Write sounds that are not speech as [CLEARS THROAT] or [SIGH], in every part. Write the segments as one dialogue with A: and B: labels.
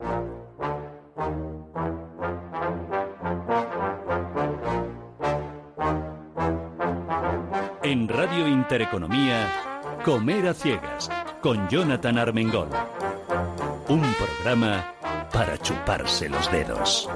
A: En Radio Intereconomía, Comer a Ciegas, con Jonathan Armengol. Un programa para chuparse los dedos.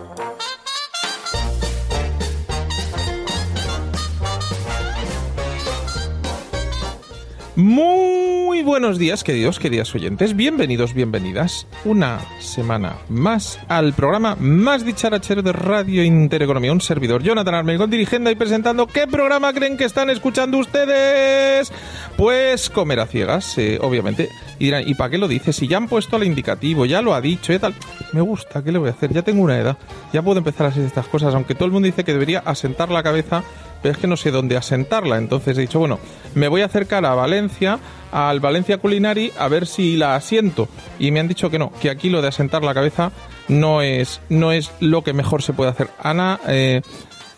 B: Muy buenos días, queridos, queridas oyentes. Bienvenidos, bienvenidas una semana más al programa más dicharachero de Radio Intereconomía. Un servidor, Jonathan Armengol, dirigiendo y presentando. ¿Qué programa creen que están escuchando ustedes? Pues comer a ciegas, eh, obviamente. Y dirán, ¿y para qué lo dice? Si ya han puesto el indicativo, ya lo ha dicho y tal. Me gusta, ¿qué le voy a hacer? Ya tengo una edad, ya puedo empezar a hacer estas cosas, aunque todo el mundo dice que debería asentar la cabeza pero es que no sé dónde asentarla. Entonces he dicho, bueno, me voy a acercar a Valencia, al Valencia Culinary, a ver si la asiento. Y me han dicho que no, que aquí lo de asentar la cabeza no es, no es lo que mejor se puede hacer. Ana eh,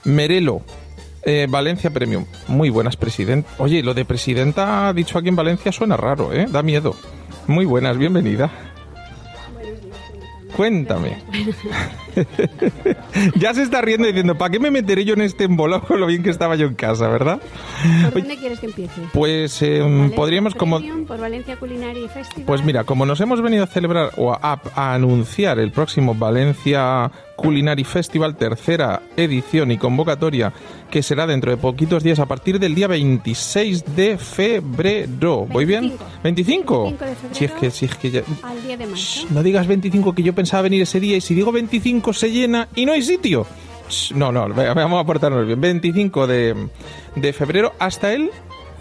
B: Merelo, eh, Valencia Premium. Muy buenas, presidenta. Oye, lo de presidenta dicho aquí en Valencia suena raro, ¿eh? Da miedo. Muy buenas, bienvenida. Cuéntame. [LAUGHS] ya se está riendo diciendo, ¿para qué me meteré yo en este embolado con lo bien que estaba yo en casa, verdad?
C: ¿Por dónde quieres que empiece?
B: Pues eh, podríamos como...
C: Premium, Por Valencia Culinary Festival.
B: Pues mira, como nos hemos venido a celebrar o a, a anunciar el próximo Valencia Culinary Festival, tercera edición y convocatoria, que será dentro de poquitos días a partir del día 26 de febrero. ¿Voy bien?
C: 25
B: ¿25?
C: de
B: Si es que, si es que ya...
C: Al día de marzo.
B: Shh, no digas 25 que yo pensaba venir ese día y si digo 25 se llena y no hay sitio. Shh, No, no, vamos a portarnos bien. 25 de, de febrero hasta el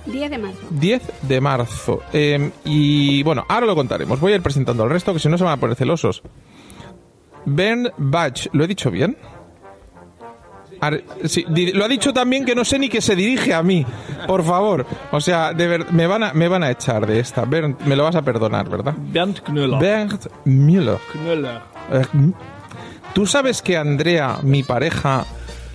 C: 10 de marzo.
B: 10 de marzo. Eh, y bueno, ahora lo contaremos. Voy a ir presentando al resto, que si no se van a poner celosos. Bern Bach, ¿lo he dicho bien? Ar- sí, di- lo ha dicho también que no sé ni que se dirige a mí. Por favor. O sea, de ver, me, van a, me van a echar de esta. Bernd, me lo vas a perdonar, ¿verdad?
D: Bernd Knöller.
B: Bernd Müller.
D: Knöller.
B: Eh, ¿Tú sabes que Andrea, mi pareja,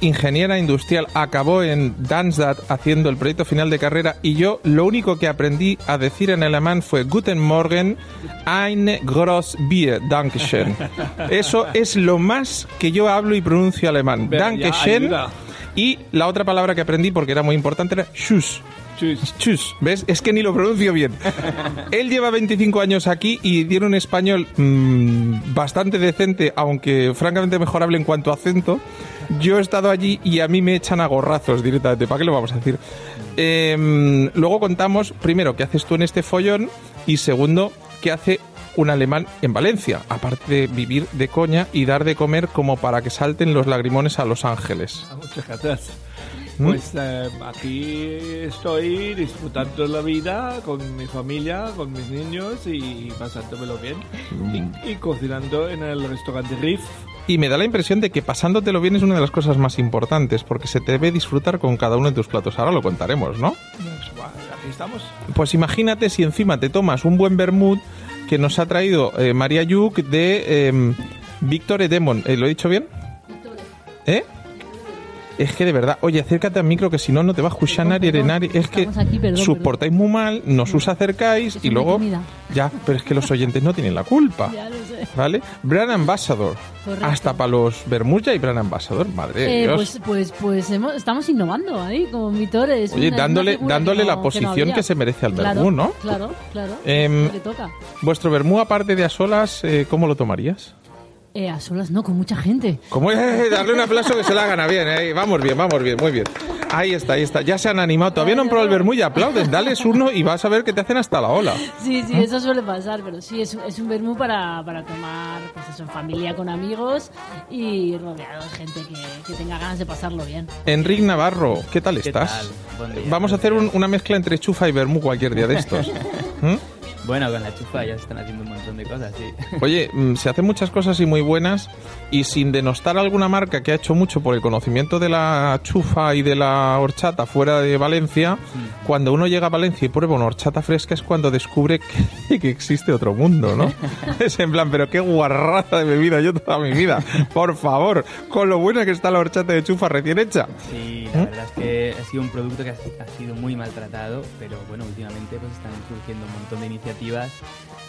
B: ingeniera industrial, acabó en Darmstadt haciendo el proyecto final de carrera y yo lo único que aprendí a decir en alemán fue Guten Morgen, ein groß Bier, Dankeschön. [LAUGHS] Eso es lo más que yo hablo y pronuncio alemán. Dankeschön. Y la otra palabra que aprendí porque era muy importante era Tschüss. Chus, ¿ves? Es que ni lo pronuncio bien. Él lleva 25 años aquí y tiene un español mm, bastante decente, aunque francamente mejorable en cuanto a acento. Yo he estado allí y a mí me echan a gorrazos directamente. ¿Para qué lo vamos a decir? Em, luego contamos, primero, qué haces tú en este follón y segundo, qué hace un alemán en Valencia, aparte de vivir de coña y dar de comer como para que salten los lagrimones a Los Ángeles.
D: Gracias.
B: ¿Mm?
D: Pues eh, aquí estoy disfrutando la vida con mi familia, con mis niños y pasándomelo bien.
B: Mm.
D: Y, y cocinando en el restaurante Riff.
B: Y me da la impresión de que pasándotelo bien es una de las cosas más importantes, porque se te ve disfrutar con cada uno de tus platos. Ahora lo contaremos, ¿no?
D: Pues, bueno, aquí estamos.
B: Pues imagínate si encima te tomas un buen vermut que nos ha traído eh, María Yuk de eh, Víctor Edemon. Eh, ¿Lo he dicho bien? ¿Eh? Es que de verdad, oye, acércate al micro que si no, no te va a escuchar nadie, nadie. Es que
E: aquí, perdón,
B: soportáis muy mal, nos os acercáis
E: Es
B: y luego...
E: comida.
B: Ya, pero es que los oyentes no tienen la culpa. [LAUGHS]
E: Ya lo sé.
B: ¿Vale? Brand Ambassador.
E: Correcto.
B: Hasta para los Bermuds ya hay Brand Ambassador, madre de
E: Eh,
B: Dios.
E: pues pues, pues hemos- estamos innovando ahí con Víctor. Es
B: Oye,
E: una-
B: dándole-
E: una
B: dándole la posición
E: no
B: que se merece al
E: Claro,
B: vermú, ¿no?
E: Claro, claro. Toca.
B: Vuestro vermú, aparte de a solas, eh, ¿cómo lo tomarías?
E: Eh, a solas no, con mucha gente.
B: ¿Cómo es? Darle un aplauso que se la gana bien, ¿eh? Vamos bien, vamos bien, muy bien. Ahí está, ahí está. Ya se han animado. Todavía no han probado el vermú y aplauden. Dales uno y vas a ver que te hacen hasta la ola.
E: Sí, sí, eso suele pasar, pero sí, es, es un vermú para, para tomar, pues eso, en familia con amigos y rodeado de gente que, que tenga ganas de pasarlo bien.
B: Enric Navarro, ¿qué tal
F: ¿Qué
B: estás?
F: tal? Buen día.
B: Vamos a hacer un- una mezcla entre chufa y vermú cualquier día de estos. [LAUGHS] ¿Mm?
F: Bueno, con la chufa ya se están haciendo un montón de cosas, sí. [LAUGHS]
B: Oye, mm, se hacen muchas cosas y muy buenas y sin denostar alguna marca que ha hecho mucho por el conocimiento de la chufa y de la horchata fuera de Valencia, cuando uno llega a Valencia y prueba una horchata fresca es cuando descubre [LAUGHS] que, que existe otro mundo, ¿no? [LAUGHS] es en plan, pero qué guarrada de bebida yo toda mi vida. Por favor, con lo buena que está la horchata de chufa recién hecha.
F: Sí, la verdad es que ha sido un producto que ha sido muy maltratado, pero bueno, últimamente pues están surgiendo un montón de iniciativas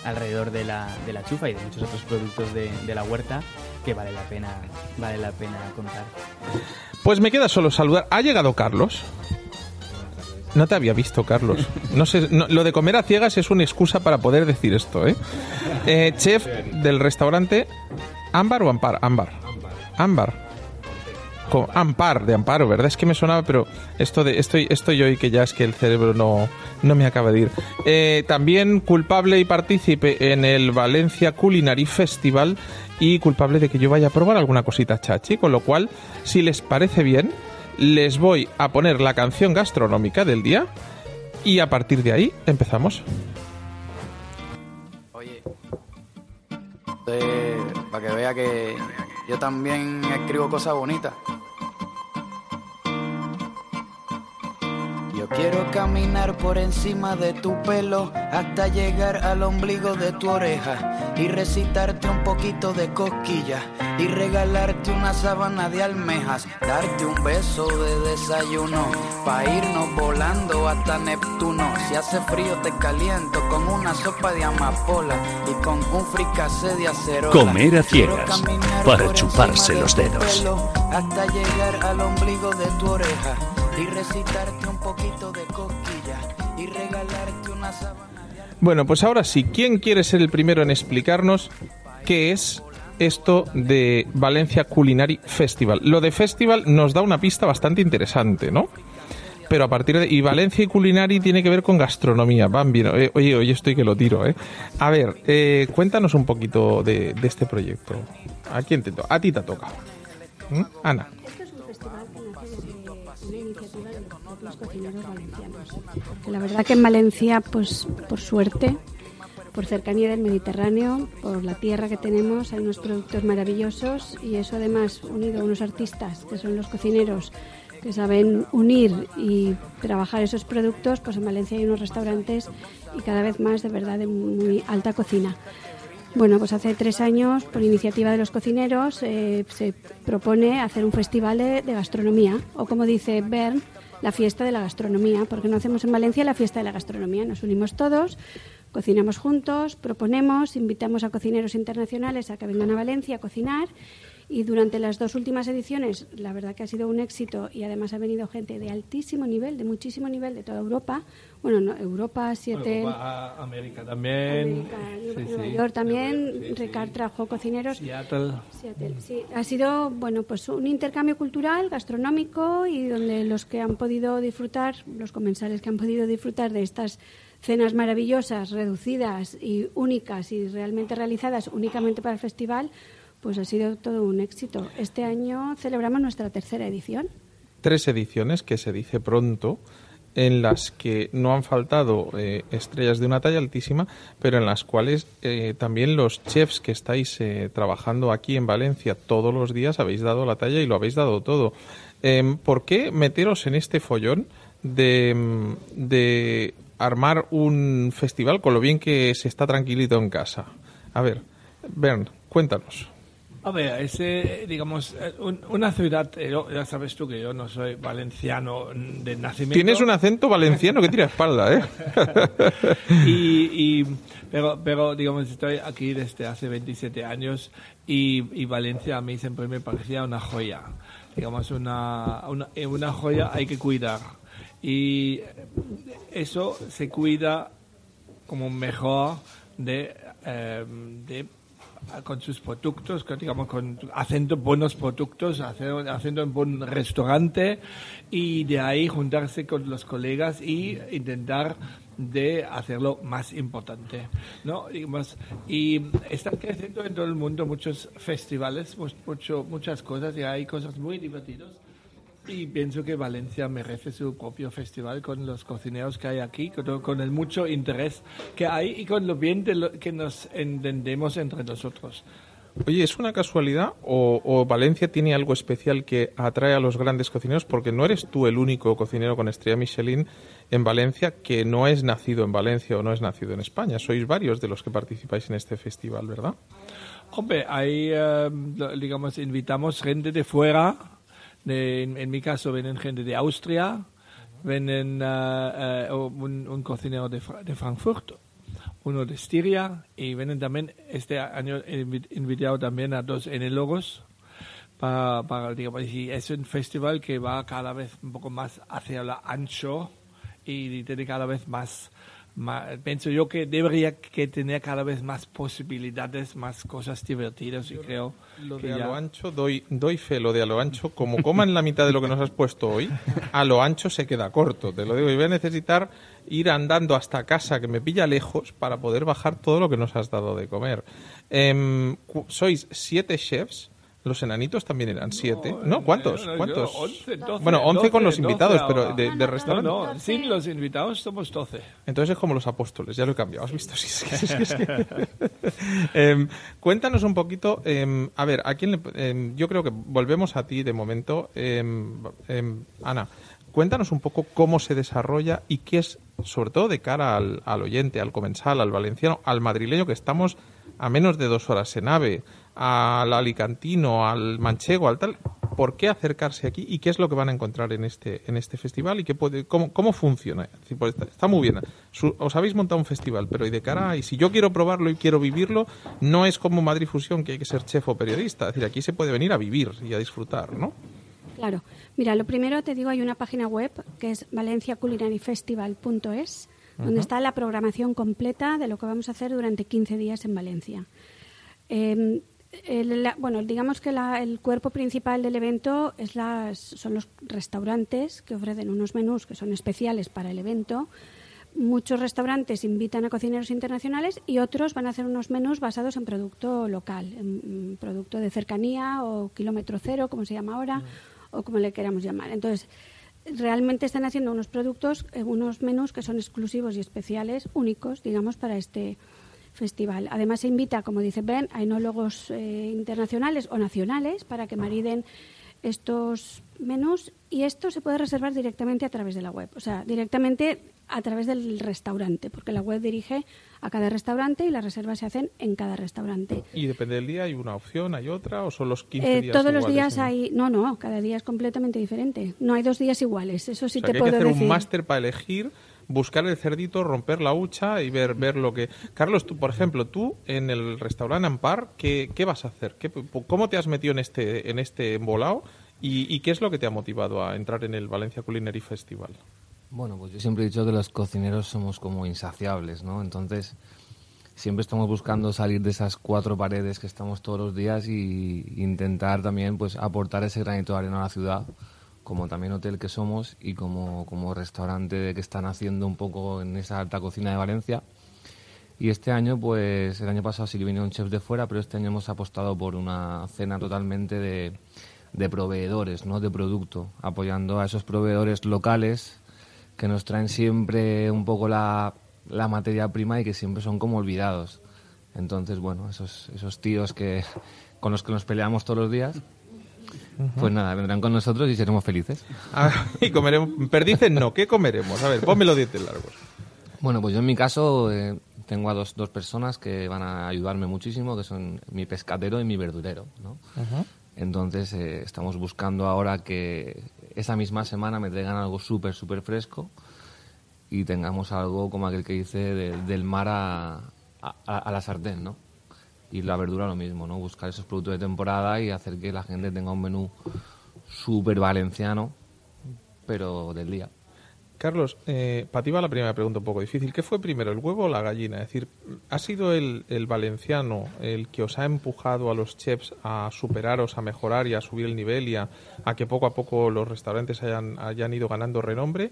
F: alrededor de la, de la chufa y de muchos otros productos de, de la huerta que vale la pena vale la pena contar.
B: Pues me queda solo saludar. ¿Ha llegado Carlos? No te había visto, Carlos. No sé, lo de comer a ciegas es una excusa para poder decir esto, ¿eh? eh chef del restaurante Ámbar o Ampar? Ámbar. Ámbar. Ampar, de Amparo, ¿verdad? Es que me sonaba, pero esto de estoy, estoy hoy que ya es que el cerebro no, no me acaba de ir. Eh, también culpable y partícipe en el Valencia Culinary Festival y culpable de que yo vaya a probar alguna cosita chachi, con lo cual, si les parece bien, les voy a poner la canción gastronómica del día y a partir de ahí empezamos.
G: Oye, para que vea que yo también escribo cosas bonitas. Quiero caminar por encima de tu pelo hasta llegar al ombligo de tu oreja y recitarte un poquito de cosquillas y regalarte una sábana de almejas, darte un beso de desayuno pa irnos volando hasta Neptuno. Si hace frío te caliento con una sopa de amapola y con un fricase de acero.
A: Comer a ciegas para chuparse los dedos.
G: Hasta llegar al ombligo de tu oreja y recitarte un poquito de cosquilla y regalarte una sábana.
B: Bueno, pues ahora sí, ¿quién quiere ser el primero en explicarnos qué es esto de Valencia Culinary Festival? Lo de festival nos da una pista bastante interesante, ¿no? Pero a partir de... Y Valencia y Culinary tiene que ver con gastronomía. Eh, oye, oye, estoy que lo tiro, ¿eh? A ver, eh, cuéntanos un poquito de, de, este proyecto. ¿A quién te toca? A ti te toca. ¿Mm? Ana.
C: Cocineros valencianos. La verdad que en Valencia, pues por suerte, por cercanía del Mediterráneo, por la tierra que tenemos, hay unos productos maravillosos y eso además unido a unos artistas que son los cocineros que saben unir y trabajar esos productos, pues en Valencia hay unos restaurantes y cada vez más de verdad de muy alta cocina. Bueno, pues hace tres años, por iniciativa de los cocineros, eh, se propone hacer un festival de, de gastronomía, o como dice Bern, la fiesta de la gastronomía, porque no hacemos en Valencia la fiesta de la gastronomía. Nos unimos todos, cocinamos juntos, proponemos, invitamos a cocineros internacionales a que vengan a Valencia a cocinar y durante las dos últimas ediciones, la verdad que ha sido un éxito y además ha venido gente de altísimo nivel, de muchísimo nivel de toda Europa. Bueno, no, Europa, siete.
D: América también.
C: América, Nueva York también. Ricard trajo cocineros.
D: Seattle.
C: Sí, ha sido, bueno, pues un intercambio cultural, gastronómico y donde los que han podido disfrutar, los comensales que han podido disfrutar de estas cenas maravillosas, reducidas y únicas y realmente realizadas únicamente para el festival, pues ha sido todo un éxito. Este año celebramos nuestra tercera edición.
B: Tres ediciones, que se dice pronto, en las que no han faltado eh, estrellas de una talla altísima, pero en las cuales eh, también los chefs que estáis eh, trabajando aquí en Valencia todos los días habéis dado la talla y lo habéis dado todo. Em, ¿Por qué meteros en este follón de, de armar un festival con lo bien que se está tranquilito en casa? A ver, Bern, cuéntanos.
D: A ver, ese, digamos, eh, una ciudad, eh, ya sabes tú que yo no soy valenciano de nacimiento.
B: Tienes un acento valenciano que tira espalda, ¿eh? [LAUGHS]
D: y, pero, pero, digamos, estoy aquí desde hace 27 años y, y Valencia a mí siempre me parecía una joya. Digamos, una, una, una joya hay que cuidar. Y eso se cuida como mejor de, eh, de con sus productos, digamos, con, haciendo buenos productos, haciendo, un buen restaurante y de ahí juntarse con los colegas y intentar de hacerlo más importante, ¿no? Digamos, y están creciendo en todo el mundo muchos festivales, mucho, muchas cosas y hay cosas muy divertidas Y pienso que Valencia merece su propio festival con los cocineros que hay aquí, con, con el mucho interés que hay y con lo bien de lo que nos entendemos entre nosotros.
B: Oye, ¿es una casualidad o, o Valencia tiene algo especial que atrae a los grandes cocineros? Porque no eres tú el único cocinero con estrella Michelin en Valencia que no es nacido en Valencia o no es nacido en España. Sois varios de los que participáis en este festival, ¿verdad?
D: Hombre, ahí, eh, digamos, invitamos gente de fuera. De- en, en mi caso, vienen gente de Austria, vienen eh, eh, un, un cocinero de, de Frankfurt, uno de Estiria, y vienen también, este año invitado también a dos enólogos. Para, para, digamos, y es un festival que va cada vez un poco más hacia la ancho y tiene cada vez más, más- pienso yo que debería que tener cada vez más posibilidades, más cosas divertidas y creo
B: Lo
D: que
B: de a
D: ya-
B: lo ancho, doy, doy fe, lo de a lo ancho, como coman la mitad de lo que nos has puesto hoy, a lo ancho se queda corto, te lo digo, y voy a necesitar ir andando hasta casa, que me pilla lejos, para poder bajar todo lo que nos has dado de comer. Em, sois siete chefs, los enanitos también eran siete, ¿no? ¿Cuántos?
D: No, no,
B: ¿Cuántos?
D: yo, 11, 12,
B: bueno, 11 con los
D: 12
B: invitados, pero de, de
D: No,
B: restaurante.
D: no, sin los invitados somos 12.
B: Entonces es como los apóstoles, ya lo he cambiado, ¿has visto? [LAUGHS] Sí, sí, sí, sí, sí. [LAUGHS] Em, cuéntanos un poquito, em, a ver, ¿a quién le- em, yo creo que volvemos a ti de momento. Ana, cuéntanos un poco cómo se desarrolla y qué es, sobre todo de cara al, al oyente, al comensal, al valenciano, al madrileño, que estamos a menos de dos horas en AVE, al alicantino, al manchego, al tal. ¿Por qué acercarse aquí y qué es lo que van a encontrar en este en este festival y qué puede, cómo, cómo funciona? Es decir, pues está, está muy bien. Su- os habéis montado un festival, pero y de cara y si yo quiero probarlo y quiero vivirlo, no es como Madrid Fusión que hay que ser chef o periodista. Es decir, aquí se puede venir a vivir y a disfrutar, ¿no?
C: Claro. Mira, lo primero te digo, hay una página web que es valenciaculinarifestival.es, donde está la programación completa de lo que vamos a hacer durante 15 días en Valencia. Eh, el- la- bueno, digamos que la- el cuerpo principal del evento es las, son los restaurantes que ofrecen unos menús que son especiales para el evento. Muchos restaurantes invitan a cocineros internacionales y otros van a hacer unos menús basados en producto local, en, en producto de cercanía o kilómetro cero, como se llama ahora, o como le queramos llamar. Entonces, realmente están haciendo unos productos, eh, unos menús que son exclusivos y especiales, únicos, digamos, para este festival. Además, se invita, como dice Ben, a enólogos eh, internacionales o nacionales para que mariden estos menús y esto se puede reservar directamente a través de la web, o sea, directamente a través del restaurante, porque la web dirige a cada restaurante y las reservas se hacen en cada restaurante.
B: Y depende del día, hay una opción, hay otra, o son los 15
C: Eh,
B: días
C: todos los días
B: ¿no?
C: hay, no, no, cada día es completamente diferente. No hay dos días iguales, eso sí
B: o sea,
C: te
B: que hay
C: puedo
B: que hacer
C: decir.
B: un máster para elegir, buscar el cerdito, romper la hucha y ver, ver lo que... Carlos, tú, por ejemplo, tú en el restaurante Ampar, ¿qué, qué vas a hacer? ¿Qué- ¿Cómo te has metido en este, en este embolado? ¿Y, y qué es lo que te ha motivado a entrar en el Valencia Culinary Festival?
H: Bueno, pues yo siempre he dicho que los cocineros somos como insaciables, ¿no? Entonces, siempre estamos buscando salir de esas cuatro paredes que estamos todos los días y intentar también pues aportar ese granito de arena a la ciudad, como también hotel que somos y como, como restaurante que están haciendo un poco en esa alta cocina de Valencia. Y este año, pues el año pasado sí que vinieron chefs de fuera, pero este año hemos apostado por una cena totalmente de, de proveedores, ¿no? De producto, apoyando a esos proveedores locales que nos traen siempre un poco la, la materia prima y que siempre son como olvidados. Entonces, bueno, esos, esos tíos que con los que nos peleamos todos los días, pues nada, vendrán con nosotros y seremos felices.
B: Ah, [LAUGHS] y comeremos... Perdices no, ¿qué comeremos? A ver, ponme los dientes largos.
H: Bueno, pues yo en mi caso eh, tengo a dos, dos personas que van a ayudarme muchísimo, que son mi pescatero y mi verdurero, ¿no? Entonces eh, estamos buscando ahora que esa misma semana me traigan algo súper, súper fresco y tengamos algo como aquel que dice de- del mar a, a- a la sartén, ¿no? Y la verdura lo mismo, ¿no? Buscar esos productos de temporada y hacer que la gente tenga un menú súper valenciano, pero del día.
B: Carlos, eh, para ti va la primera pregunta un poco difícil. ¿Qué fue primero, el huevo o la gallina? Es decir, ¿ha sido el, el valenciano el que os ha empujado a los chefs a superaros, a mejorar y a subir el nivel y a, a que poco a poco los restaurantes hayan, hayan ido ganando renombre?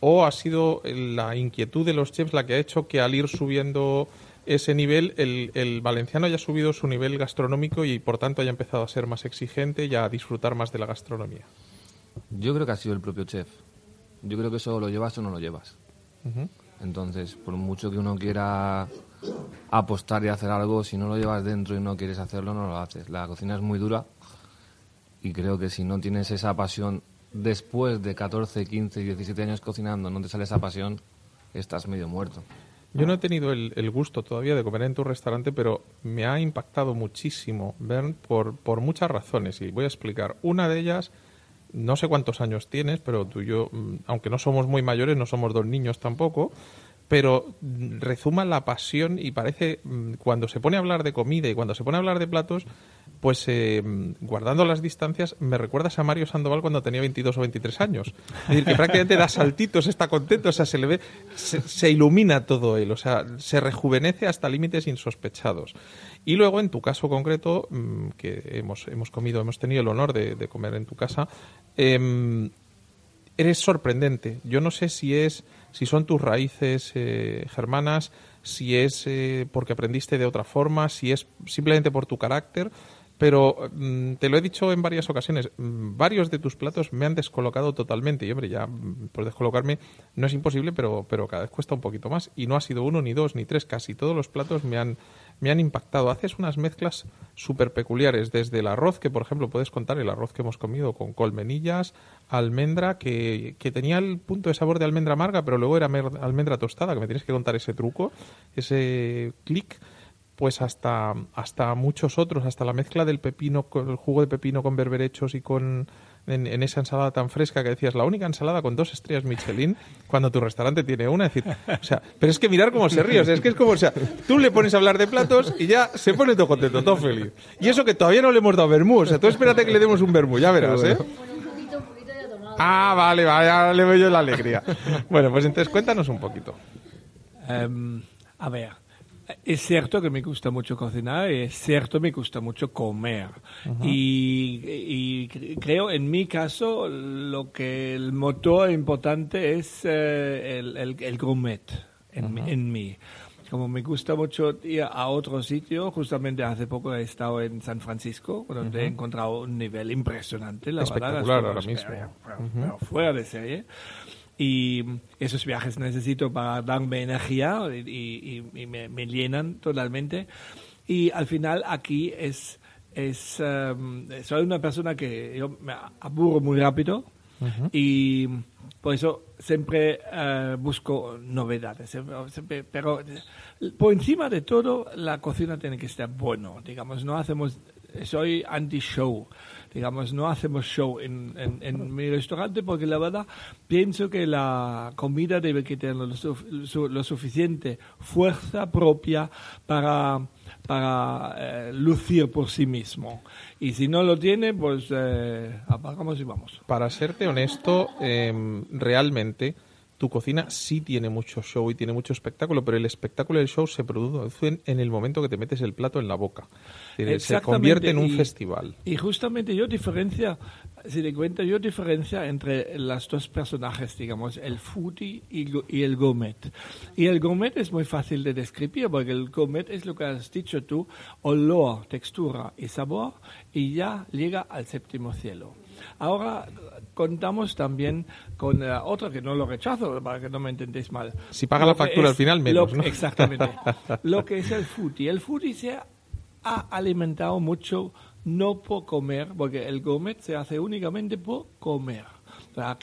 B: ¿O ha sido la inquietud de los chefs la que ha hecho que al ir subiendo ese nivel, el, el valenciano haya subido su nivel gastronómico y por tanto haya empezado a ser más exigente y a disfrutar más de la gastronomía?
H: Yo creo que ha sido el propio chef. Yo creo que eso lo llevas o no lo llevas. Entonces, por mucho que uno quiera apostar y hacer algo, si no lo llevas dentro y no quieres hacerlo, no lo haces. La cocina es muy dura y creo que si no tienes esa pasión después de 14, 15, 17 años cocinando, no te sale esa pasión, estás medio muerto.
B: Yo no he tenido el, el gusto todavía de comer en tu restaurante, pero me ha impactado muchísimo ver por, por muchas razones y voy a explicar. Una de ellas, no sé cuántos años tienes, pero tú y yo, mm, aunque no somos muy mayores, no somos dos niños tampoco, pero mm, rezuma la pasión y parece, mm, cuando se pone a hablar de comida y cuando se pone a hablar de platos, pues eh, guardando las distancias, me recuerdas a Mario Sandoval cuando tenía 22 o 23 años. Es decir, que prácticamente da saltitos, está contento, o sea, se se, ilumina todo él, o sea, se rejuvenece hasta límites insospechados. Y luego, en tu caso concreto, mm, que hemos, hemos comido, hemos tenido el honor de, de comer en tu casa, em, eres sorprendente. Yo no sé si es, si son tus raíces eh, germanas, si es eh, porque aprendiste de otra forma, si es simplemente por tu carácter, pero mm, te lo he dicho en varias ocasiones, mm, varios de tus platos me han descolocado totalmente. Y hombre, ya mm, por descolocarme no es imposible, pero, pero cada vez cuesta un poquito más. Y no ha sido uno, ni dos, ni tres, casi todos los platos me han, me han impactado. Haces unas mezclas súper peculiares, desde el arroz, que por ejemplo puedes contar el arroz que hemos comido con colmenillas, almendra, que, que tenía el punto de sabor de almendra amarga, pero luego era almendra tostada, que me tienes que contar ese truco, ese clic pues hasta, hasta muchos otros, hasta la mezcla del pepino, con el jugo de pepino con berberechos y con en, esa ensalada tan fresca que decías, la única ensalada con dos estrellas Michelin, cuando tu restaurante tiene una, es decir, o sea, pero es que mirar cómo se ríe, o sea, es que es como, o sea, tú le pones a hablar de platos y ya se pone todo contento, todo feliz. Y eso que todavía no le hemos dado vermú, o sea, tú espérate que le demos un vermú, ya verás, ¿eh? Ah, vale, vale, le veo yo la alegría. Bueno, pues entonces cuéntanos un poquito.
D: Em, a ver, es cierto que me gusta mucho cocinar y es cierto que me gusta mucho comer. y, y cre- creo, en mi caso, lo que el motor importante es eh, el, el, el gourmet en, mi- en mí. Como me gusta mucho ir a otro sitio, justamente hace poco he estado en San Francisco, donde he encontrado un nivel impresionante. La verdad,
B: Espectacular
D: esto-
B: ahora mismo.
D: pero- pero fuera de serie. Y esos viajes necesito para darme energía y, y- y me, me llenan totalmente. Y al final aquí es, es em, soy una persona que yo me aburro muy rápido y por eso siempre eh, busco novedades. Siempre- siempre- pero eh, por encima de todo, la cocina tiene que estar bueno. Digamos, no hacemos, soy anti-show. Digamos, no hacemos show en, en- en mi restaurante porque la verdad pienso que la comida debe tener lo suficiente fuerza propia para, para eh, lucir por sí mismo. Y si no lo tiene, pues eh, apagamos y vamos.
B: Para serte honesto, em, realmente tu cocina sí tiene mucho show y tiene mucho espectáculo, pero el espectáculo del show se produce en, el momento que te metes el plato en la boca. Se convierte en un
D: y-
B: festival.
D: Y justamente yo diferencia, si te cuenta, yo diferencia entre los dos personajes, digamos, el foodie y el gourmet. Y el gourmet es muy fácil de describir, porque el gourmet es lo que has dicho tú, olor, textura y sabor, y ya llega al séptimo cielo. Ahora contamos también con eh, otro que no lo rechazo, para que no me entendéis mal.
B: Si paga
D: Lo
B: la factura al final, menos,
D: lo-
B: ¿no?
D: Exactamente. [LAUGHS] lo que es el foodie. El foodie se ha alimentado mucho no por comer, porque el gourmet se hace únicamente por comer.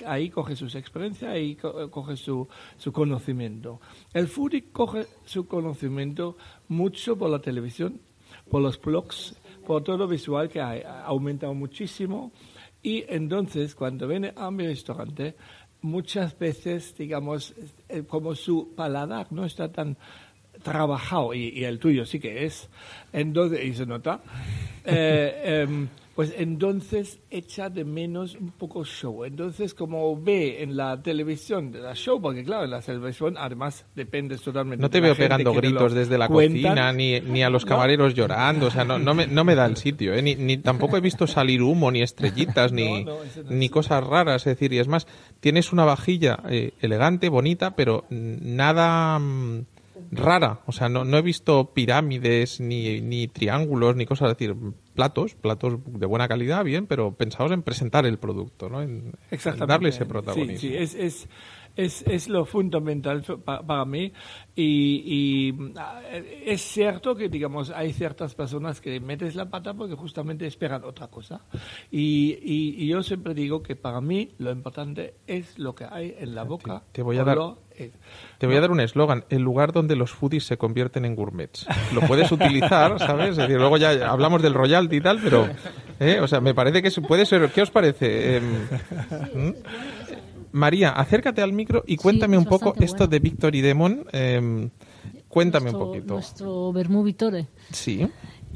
D: Ahí coge sus experiencias, ahí co- coge su, su conocimiento. El foodie coge su conocimiento mucho por la televisión, por los blogs, por todo visual que ha aumentado muchísimo. Y entonces, cuando viene a mi restaurante, muchas veces, digamos, eh, como su paladar no está tan trabajado, y, el tuyo sí que es, entonces, y se nota, eh, em, pues entonces echa de menos un poco show. Entonces, como ve en la televisión de la show, porque claro, en la televisión además depende totalmente
B: No te
D: de la
B: veo pegando gritos desde la
D: cuentan.
B: cocina, ni, ni a los
D: No.
B: camareros llorando, o sea, no, no, me, no me da el sitio, ¿eh? ni, ni tampoco he visto salir humo, ni estrellitas, [LAUGHS] ni,
D: No,
B: ni cosas raras, es decir, y es más, tienes una vajilla eh, elegante, bonita, pero nada mm, rara, o sea, no, no he visto pirámides, ni, ni triángulos, ni cosas, es decir, platos, platos de buena calidad, bien, pero pensados en presentar el producto, ¿no? En, en
D: Exactamente.
B: darle ese
D: Sí,
B: protagonismo.
D: Sí, es, es, es, es lo fundamental pa- para mí. Y, y, es cierto que, digamos, hay ciertas personas que metes la pata porque justamente esperan otra cosa. Y, y, y yo siempre digo que para mí lo importante es lo que hay en la boca.
B: te voy a dar- Te voy a dar un eslogan, el lugar donde los foodies se convierten en gourmets. Lo puedes utilizar, [LAUGHS] ¿sabes? Es decir, luego ya hablamos del royalty y tal, pero, ¿eh? o sea, me parece que puede ser, ¿qué os parece? Em, ¿m? María, acércate al micro y cuéntame
E: es
B: un poco esto
E: bueno.
B: de Victor y Demon. em, cuéntame
E: nuestro,
B: un poquito.
E: Nuestro vermú Vitore.
B: Sí.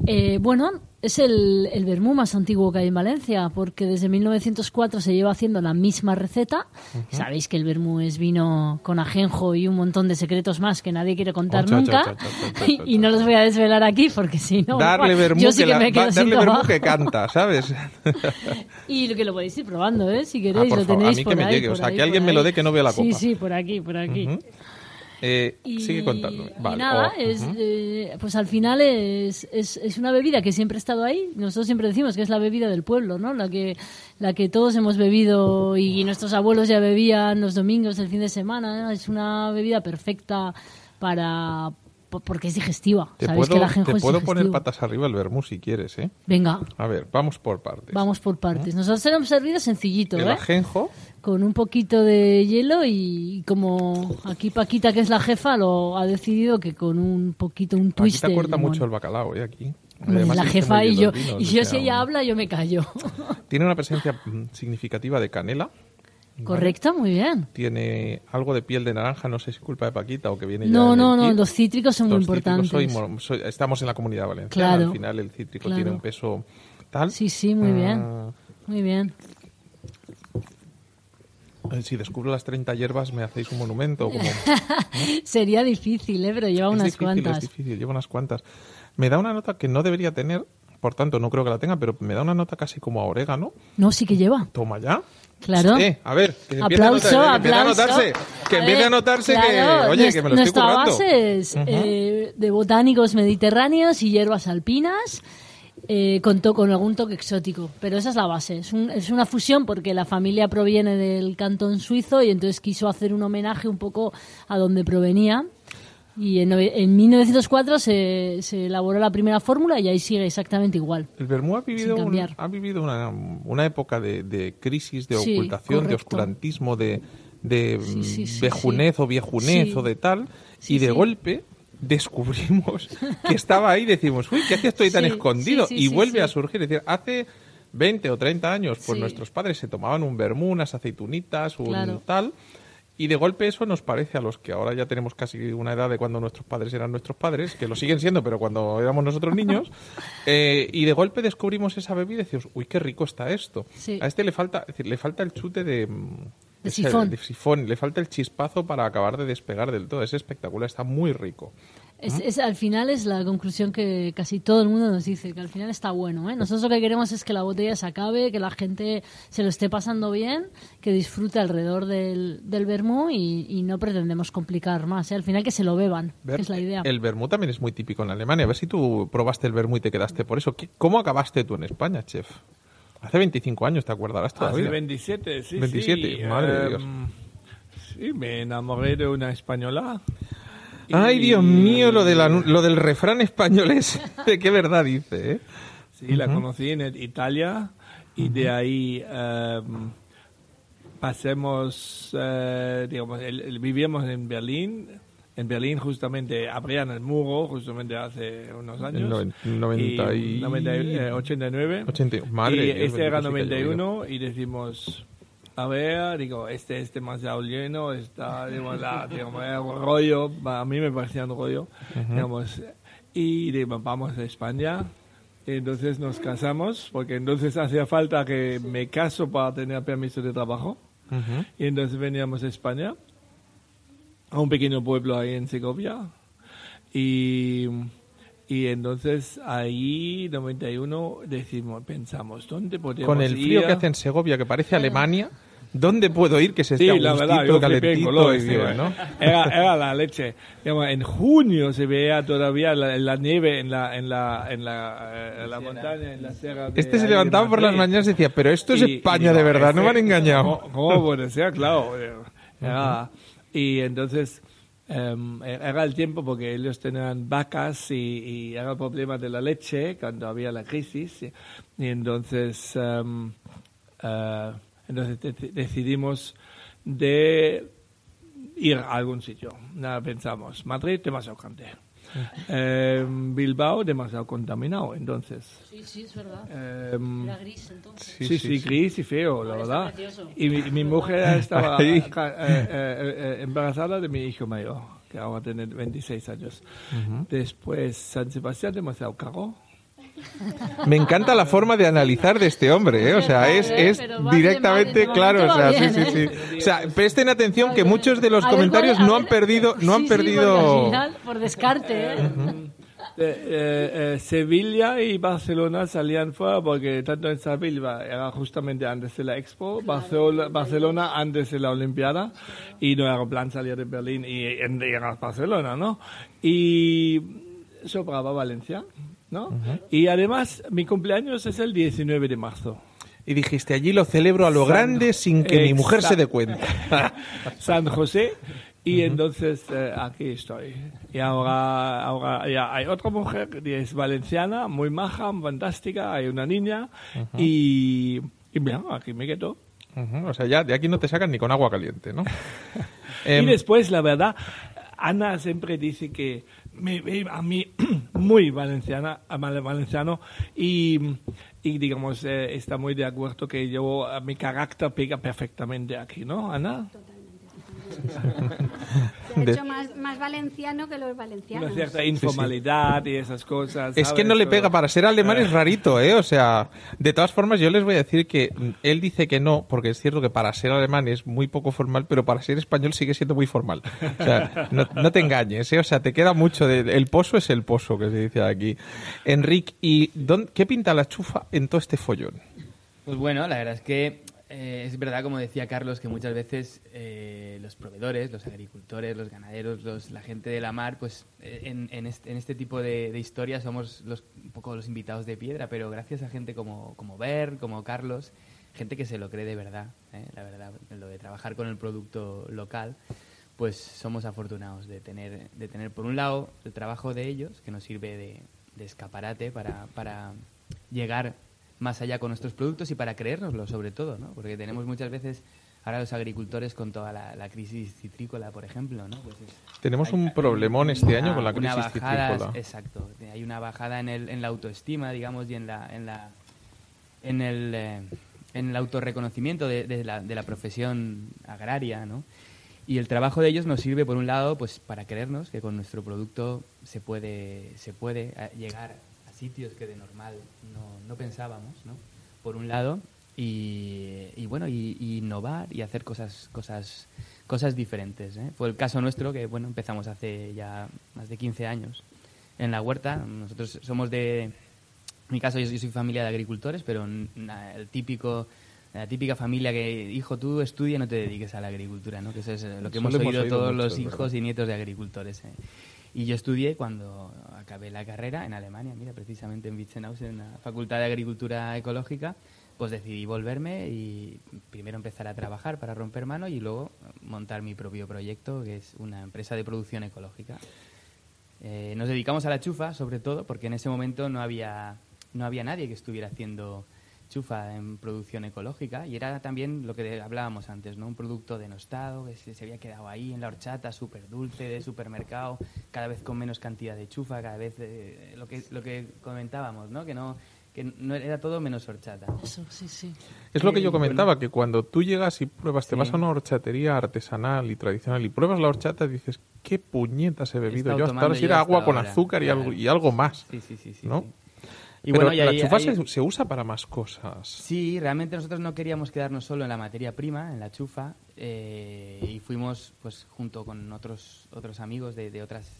E: Eh, bueno, es el, el vermú más antiguo que hay en Valencia, porque desde 1904 se lleva haciendo la misma receta. Sabéis que el vermú es vino con ajenjo y un montón de secretos más que nadie quiere contar
B: Oh, cha,
E: nunca.
B: cha, cha, [LAUGHS]
E: Y, y no los voy a desvelar aquí porque si no,
B: darle vermú
E: yo
B: que,
E: sí que
B: la-
E: me quedo
B: va-
E: sin
B: darle vermú
E: trabajo.
B: que canta, ¿sabes? [LAUGHS]
E: Y lo que lo podéis ir probando, ¿eh? Si
B: Ah,
E: queréis,
B: por
E: lo
B: favor, a
E: tenéis
B: mí que
E: por
B: me
E: ahí,
B: llegue, o sea,
E: ahí,
B: que alguien me lo dé que no vea la
E: Sí,
B: copa.
E: sí, por aquí, por aquí.
B: Eh,
E: Y,
B: sigue
E: y
B: Vale.
E: nada,
B: Oh,
E: es, eh, pues al final es, es, es una bebida que siempre ha estado ahí. Nosotros siempre decimos que es la bebida del pueblo, ¿no? La que, la que todos hemos bebido y nuestros abuelos ya bebían los domingos, el fin de semana. Es una bebida perfecta para po- porque es digestiva.
B: Te
E: Sabéis
B: puedo,
E: que ajenjo
B: te puedo poner patas arriba el vermú si quieres, ¿eh?
E: Venga,
B: A ver, vamos por partes.
E: vamos por partes. Nosotros hemos servido sencillito,
B: El
E: ¿eh?
B: ajenjo,
E: con un poquito de hielo y como aquí Paquita, que es la jefa, lo ha decidido que con un poquito, un twist
B: corta mucho el bacalao, ¿eh? Aquí. Además,
E: la jefa y yo,
B: vinos,
E: y
B: o
E: yo
B: sea,
E: si ella habla, yo me callo. [LAUGHS]
B: Tiene una presencia mm, significativa de canela.
E: Correcto, muy bien.
B: Tiene algo de piel de naranja, no sé si culpa de Paquita o que viene ya
E: No,
B: en
E: no, no,
B: kit.
E: los cítricos son muy
B: Los
E: importantes.
B: soy mo- soy- estamos en la comunidad valenciana,
E: Claro,
B: al final el cítrico
E: claro.
B: tiene un peso tal.
E: Sí, sí, muy bien.
B: Ah,
E: Muy bien.
B: Eh, si descubro las 30 hierbas me hacéis un monumento. Como... [LAUGHS]
E: Sería difícil, ¿eh? pero lleva
B: es
E: unas
B: difícil,
E: cuantas.
B: es difícil, lleva unas cuantas. Me da una nota que no debería tener, por tanto no creo que la tenga, pero me da una nota casi como a orégano.
E: No, sí que lleva.
B: Toma ya.
E: Claro.
B: Eh, a ver, que empiece a
E: Aplauso,
B: notar- que empiece a notarse, que empiece a notarse
E: claro,
B: que, oye, que me lo estoy
E: nuestra
B: currando.
E: base es
B: Ujú.
E: eh, de botánicos mediterráneos y hierbas alpinas eh, con, to- con algún toque exótico. Pero esa es la base. Es, un- es una fusión porque la familia proviene del cantón suizo y entonces quiso hacer un homenaje un poco a donde provenía. Y en, en 1904 se, se elaboró la primera fórmula y ahí sigue exactamente igual.
B: El Bermú ha vivido, un- ha vivido una, una época de, de crisis, de
E: Sí,
B: ocultación, de oscurantismo, de, de
E: Sí, sí,
B: mm, vejunez o viejunez o de tal, y de golpe descubrimos [LAUGHS] que estaba ahí decimos, uy, ¿qué hace estoy tan
E: Sí,
B: escondido?
E: sí, sí,
B: y vuelve a surgir. Es decir, hace 20 o 30 años, pues nuestros padres se tomaban un vermú, unas aceitunitas, un
E: Claro.
B: tal... Y de golpe eso nos parece a los que ahora ya tenemos casi una edad de cuando nuestros padres eran nuestros padres, que lo siguen siendo, pero cuando éramos nosotros niños, [LAUGHS] eh, y de golpe descubrimos esa bebida y decimos, uy, qué rico está esto.
E: Sí.
B: A este le falta, es decir, le falta el chute de, mm,
E: De
B: ese-
E: sifón.
B: le falta el chispazo para acabar de despegar del todo. Es espectacular, está muy rico.
E: Es, es- al final es la conclusión que casi todo el mundo nos dice, que al final está bueno. ¿eh? Nosotros lo que queremos es que la botella se acabe, que la gente se lo esté pasando bien, que disfrute alrededor del, del vermú y, y no pretendemos complicar más. ¿eh? Al final que se lo beban,
B: Ver-
E: que es la idea.
B: El vermú también es muy típico en Alemania. A ver si tú probaste el vermú y te quedaste por eso. ¿Qué- ¿Cómo acabaste tú en España, chef? Hace 25 años, ¿te acordarás
D: Hace
B: todavía?
D: 27, sí,
B: 27,
D: sí.
B: madre de Dios.
D: Sí, me enamoré de una española.
B: Ay, Dios mío, lo, de la- lo del refrán español es... [LAUGHS] ¿De qué verdad dice, eh?
D: Sí, la conocí en Italia y de ahí em, pasemos, eh, digamos, el- el- vivíamos en Berlín. En Berlín justamente abrían el muro, justamente hace unos años.
B: noven- 90 y-
D: 90 eh, 89.
B: 80, madre
D: y este era
B: bendito sea que haya
D: 91 y decimos, a ver, digo, este es demasiado lleno, está, digamos, la, digamos, rollo, a mí me parecía un rollo, digamos, y digo, vamos a España, entonces nos casamos, porque entonces hacía falta que me caso para tener permiso de trabajo,
B: Ujú.
D: y entonces veníamos a España, a un pequeño pueblo ahí en Segovia, y, y entonces ahí, 91, decimos, pensamos, ¿dónde podemos
B: Con el frío
D: ir?
B: que hace en Segovia, que parece Alemania, ¿Dónde puedo ir que se esté
D: Sí, la verdad, yo
B: calentito?
D: colores,
B: y
D: tío,
B: bien,
D: eh.
B: ¿no?
D: era, era la leche. En junio se veía todavía la, la nieve en la, en la, en la, eh, en la montaña, en la sierra. de
B: Este se levantaba por las mañanas y decía, pero esto es
D: Y- y
B: España
D: digo,
B: de verdad, no me han
D: este-
B: engañado.
D: ¿Cómo, cómo puede ser? Claro. eh, era- y entonces em, era el tiempo porque ellos tenían vacas y, era el problema de la leche cuando había la crisis. Y, entonces, em, eh, entonces de- decidimos de ir a algún sitio. Nada, pensamos, Madrid demasiado [LAUGHS] Em, Bilbao demasiado contaminado, entonces.
E: Sí, sí, es verdad.
D: Em,
E: Era gris entonces.
D: Sí, sí, gris y feo, la verdad. Y mi, mi mujer estaba eh, eh, eh, embarazada de mi hijo mayor, que ahora tiene 26 años. Después, San Sebastián, demasiado caro.
B: Me encanta la forma de analizar de este hombre, ¿eh? O sea, es, directamente claro. O sea,
E: momento
B: sí,
E: va
B: sí,
E: bien,
B: sí. O sea, presten atención que muchos de los
E: ver,
B: comentarios
E: ¿cuál- a
B: no han perdido, no han perdido.
E: al final, por descarte, ¿eh?
D: Eh, eh, eh, Sevilla y Barcelona salían fuera porque tanto en Sevilla era justamente antes de la Expo, Barcelona, Barcelona antes de la Olimpiada y no era plan salir de Berlín y, y llegar a Barcelona, ¿no? Y sobraba Valencia, ¿no? Y además mi cumpleaños es el 19 de marzo.
B: Y dijiste, allí lo celebro a lo
D: San-
B: grande sin que mi mujer se dé cuenta. [LAUGHS]
D: San José y entonces eh, aquí estoy. Y ahora, ahora ya hay otra mujer que es valenciana, muy maja, fantástica, hay una niña y, y bien, aquí me quedo.
B: O sea, ya de aquí no te sacan ni con agua caliente, ¿no? [LAUGHS]
D: y
B: Em,
D: después, la verdad, Ana siempre dice que a mí [CLEARS THROAT] muy valenciana, valenciano y, y digamos, eh, está muy de acuerdo que yo, mi carácter pega perfectamente aquí, ¿no, Ana?
C: Ha [LAUGHS]
B: De-
C: hecho más, más valenciano que los
D: Una
C: valencianos.
D: cierta informalidad y esas cosas.
B: Es que no le pega, para ser alemán es rarito, ¿eh? O sea, de todas formas yo les voy a decir que él dice que no, porque es cierto que para ser alemán es muy poco formal, pero para ser español sigue siendo muy formal. O sea, no, no te engañes, ¿eh? O sea, te queda mucho de... El pozo es el pozo, que se dice aquí. Enrique, ¿y dónde- qué pinta la chufa en todo este follón?
F: Pues bueno, la verdad es que eh, es verdad, como decía Carlos, que muchas veces eh, los proveedores, los agricultores, los ganaderos, los- la gente de la mar, pues eh, en, en este, en este tipo de, de historias somos los, un poco los invitados de piedra, pero gracias a gente como, como como Carlos, gente que se lo cree de verdad, ¿eh? la verdad, lo de trabajar con el producto local, pues somos afortunados de tener, de tener por un lado el trabajo de ellos, que nos sirve de, de escaparate para, para llegar más allá con nuestros productos y para creérnoslo sobre todo, ¿no? Porque tenemos muchas veces ahora los agricultores con toda la, la crisis citrícola, por ejemplo, ¿no? Pues es-
B: Tenemos
F: hay-
B: un
F: hay
B: problemón este
F: una-
B: año con la
F: una
B: crisis
F: bajada,
B: citrícola.
F: Exacto, hay una bajada en, el, en la autoestima, digamos, y en la en la en el eh, en el autorreconocimiento de, de la, de la profesión agraria, ¿no? Y el trabajo de ellos nos sirve, por un lado, pues para creernos que con nuestro producto se puede, se puede eh, llegar a sitios que de normal no, no pensábamos, ¿no? Por un lado, y, y bueno, y, y innovar y hacer cosas, cosas, cosas diferentes. ¿eh? Fue el caso nuestro que, bueno, empezamos hace ya más de 15 años en la huerta. Nosotros somos de, en mi caso, yo, yo soy familia de agricultores, pero na- el típico, la típica familia que, hijo, tú estudia y no te dediques a la agricultura, ¿no? Que eso es lo que hemos oído todos
B: mucho,
F: los hijos y nietos de agricultores. ¿eh? Y yo estudié cuando acabé la carrera en Alemania, mira, precisamente en Witzenhausen, en la Facultad de Agricultura Ecológica, pues decidí volverme y primero empezar a trabajar para romper mano y luego montar mi propio proyecto, que es una empresa de producción ecológica. Eh, nos dedicamos a la chufa, sobre todo, porque en ese momento no había, no había nadie que estuviera haciendo chufa en producción ecológica y era también lo que hablábamos antes, ¿no? Un producto denostado, que se, se había quedado ahí en la horchata, súper dulce, de supermercado, cada vez con menos cantidad de chufa, cada vez eh, lo, que, lo que comentábamos, ¿no? Que no que no era todo menos horchata.
E: Eso, sí, sí.
B: Es lo que yo
F: bueno,
B: comentaba, que cuando tú llegas y pruebas, te
F: Sí.
B: vas a una horchatería artesanal y tradicional y pruebas la horchata, dices, ¿qué puñetas he bebido? Yo hasta ahora si era agua con azúcar y,
F: claro.
B: algo, y algo más.
F: Sí, sí, sí, sí,
B: ¿no?
F: sí. Y
B: Pero
F: bueno, y
B: la
F: ahí-
B: chufa
F: ahí-
B: se, se usa para más cosas.
F: Sí, realmente nosotros no queríamos quedarnos solo en la materia prima, en la chufa, eh, y fuimos, pues, junto con otros otros amigos de, de otras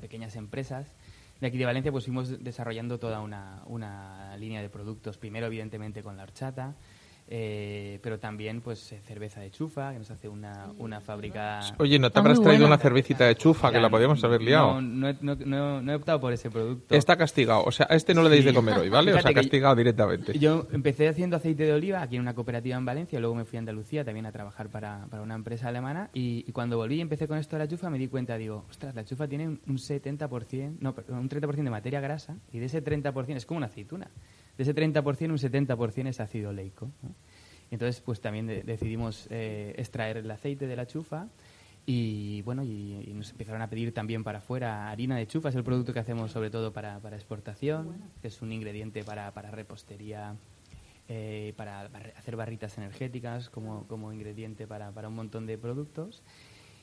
F: pequeñas empresas de aquí de Valencia, pues fuimos desarrollando toda una, una línea de productos. Primero, evidentemente, con la horchata, eh, pero también pues eh, cerveza de chufa, que nos hace una, una fábrica...
B: Oye, ¿no te habrás traído
E: buena.
B: una cervecita de chufa que la podíamos haber liado?
F: No, no, he- no- no- no he optado por ese producto.
B: Está castigado. O sea, a este no le deis de comer hoy, ¿vale? O sea, castigado directamente.
F: Yo empecé haciendo aceite de oliva aquí en una cooperativa en Valencia, luego me fui a Andalucía también a trabajar para, para una empresa alemana y, y cuando volví y empecé con esto de la chufa me di cuenta, digo, ostras, la chufa tiene un, un 70%, no, perdón, un 30% de materia grasa y de ese 30% es como una aceituna. De ese 30% un 70% es ácido oleico. ¿no? Entonces, pues también de- decidimos eh, extraer el aceite de la chufa y bueno, y, y nos empezaron a pedir también para afuera harina de chufa, es el producto que hacemos sobre todo para, para exportación, que es un ingrediente para, para repostería, eh, para hacer barritas energéticas como, como ingrediente para, para un montón de productos.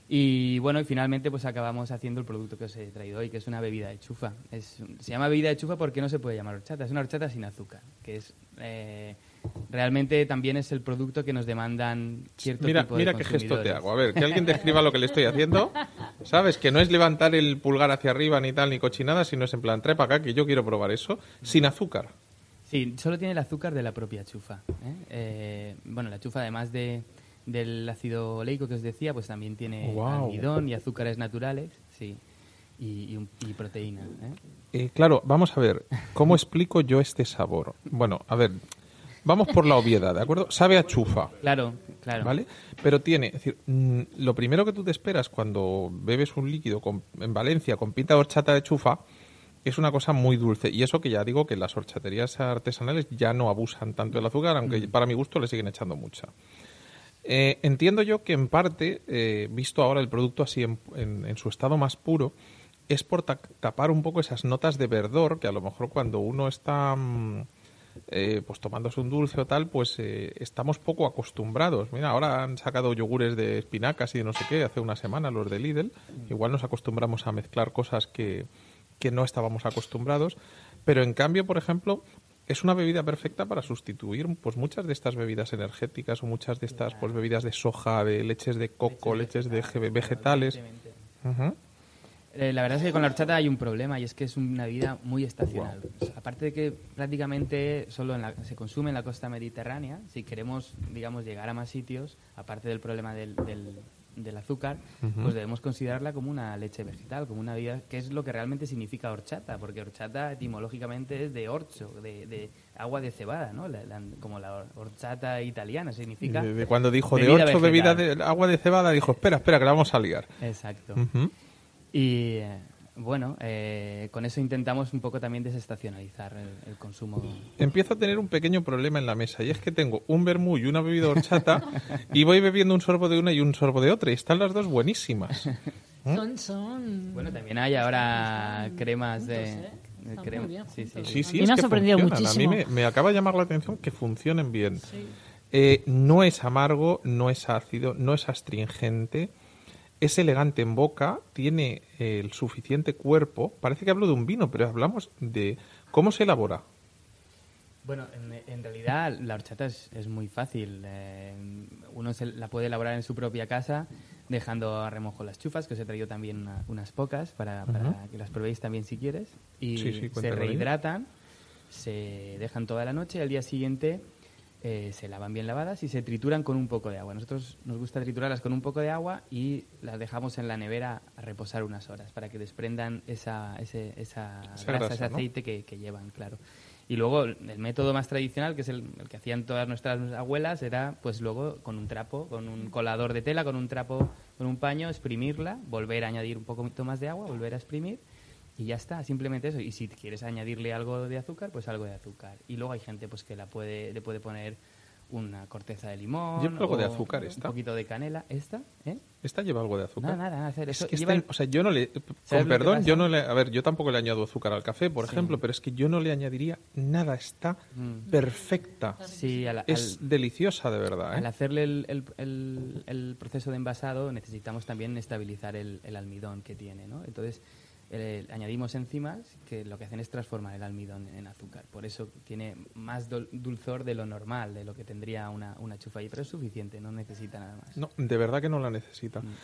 F: Y bueno, y finalmente pues acabamos haciendo el producto que os he traído hoy, que es una bebida de chufa. Es, se llama bebida de chufa porque no se puede llamar horchata, es una horchata sin azúcar, que es eh, realmente también es el producto que nos demandan cierto
B: Mira,
F: tipo de
B: mira qué gesto te hago. A ver, que alguien te escriba lo que le estoy haciendo. ¿Sabes? Que no es levantar el pulgar hacia arriba ni tal, ni cochinada, sino es en plan, trae para acá, que yo quiero probar eso, sin azúcar.
F: Sí, solo tiene el azúcar de la propia chufa. ¿eh? Eh, bueno, la chufa además de, del ácido oleico que os decía, pues también tiene
B: Guau.
F: almidón y azúcares naturales, sí, y, y un- y proteína. ¿eh?
B: Eh, claro, vamos a ver, ¿cómo explico yo este sabor? Bueno, a ver, vamos por la obviedad, ¿de acuerdo? Sabe a chufa.
F: Claro, claro.
B: ¿Vale? Pero tiene, es decir, mm, lo primero que tú te esperas cuando bebes un líquido con- en Valencia con pinta de horchata de chufa es una cosa muy dulce. Y eso que ya digo que las horchaterías artesanales ya no abusan tanto del azúcar, aunque para mi gusto le siguen echando mucha. Eh, entiendo yo que en parte, eh, visto ahora el producto así en, en- en su estado más puro, es por ta- tapar un poco esas notas de verdor que a lo mejor cuando uno está mm, eh, pues tomándose un dulce o tal, pues eh, estamos poco acostumbrados. Mira, ahora han sacado yogures de espinacas y de no sé qué hace una semana los de Lidl. Igual nos acostumbramos a mezclar cosas que, que no estábamos acostumbrados. Pero en cambio, por ejemplo, es una bebida perfecta para sustituir pues muchas de estas bebidas energéticas o muchas de estas pues bebidas de soja, de leches de coco, leches de ge- vegetales.
F: Eh, la verdad es que con la horchata hay un problema y es que es una bebida muy estacional. O sea, aparte de que prácticamente solo en la- se consume en la costa mediterránea, si queremos, digamos, llegar a más sitios, aparte del problema del, del- del azúcar, pues debemos considerarla como una leche vegetal, como una bebida que es lo que realmente significa horchata, porque horchata etimológicamente es de orcho, de, de agua de cebada, ¿no? La- la- como la horchata italiana significa.
B: De, de cuando dijo de
F: bebida vegetal.
B: bebidas de agua de cebada, dijo, espera, espera, que la vamos a liar.
F: Exacto. Y bueno, eh, con eso intentamos un poco también desestacionalizar el, el consumo.
B: Empiezo a tener un pequeño problema en la mesa y es que tengo un vermú y una bebida horchata y voy bebiendo un sorbo de una y un sorbo de otra y están las dos buenísimas. [LAUGHS]
E: Son, son...
F: Bueno, también hay ahora cremas de...
E: ¿eh?
F: crema.
E: bien
F: Sí, sí,
B: Sí,
E: me ha sorprendido
B: funcionan. A mí
E: muchísimo.
B: me, me acaba de llamar la atención que funcionen bien. Eh, no es amargo, no es ácido, no es astringente. Es elegante en boca, tiene eh, el suficiente cuerpo. Parece que hablo de un vino, pero hablamos de cómo se elabora.
F: Bueno, en, en realidad la horchata es, es muy fácil. Eh, uno se la puede elaborar en su propia casa, dejando a remojo las chufas, que os he traído también una- unas pocas para, para que las probéis también si quieres. Y
B: Sí, sí,
F: se
B: bien.
F: rehidratan, se dejan toda la noche y al día siguiente eh, se lavan bien lavadas y se trituran con un poco de agua. Nosotros nos gusta triturarlas con un poco de agua y las dejamos en la nevera a reposar unas horas para que desprendan esa, ese- esa,
B: Esa
F: grasa,
B: grasa,
F: ese
B: ¿no?
F: aceite que, que llevan, claro. Y luego el método más tradicional, que es el, el que hacían todas nuestras abuelas, era pues luego con un trapo, con un colador de tela, con un trapo, con un paño, exprimirla, volver a añadir un poquito más de agua, volver a exprimir y ya está, simplemente eso. Y si quieres añadirle algo de azúcar, pues algo de azúcar. Y luego hay gente pues que la puede, le puede poner una corteza de limón,
B: Lleva algo de azúcar esta.
F: un poquito de canela. ¿Esta? ¿Eh?
B: ¿Esta lleva algo de azúcar?
F: Nada, nada, nada, hacer
B: Es
F: eso.
B: que
F: lleva-
B: o sea, yo no le,
F: ¿Sabes
B: con perdón, yo no le, a ver, yo tampoco le añado azúcar al café, por
F: Sí.
B: ejemplo, pero es que yo no le añadiría nada, está
F: Mm.
B: perfecta.
F: Sí,
B: Es
F: al-
B: deliciosa de verdad, ¿eh?
F: Al hacerle el, el- el- el proceso de envasado necesitamos también estabilizar el, el almidón que tiene, ¿no? Entonces eh, añadimos enzimas que lo que hacen es transformar el almidón en azúcar. Por eso tiene más dulzor de lo normal, de lo que tendría una, una chufa ahí, pero es suficiente, no necesita nada más.
B: No, de verdad que no la necesita.
F: Mm.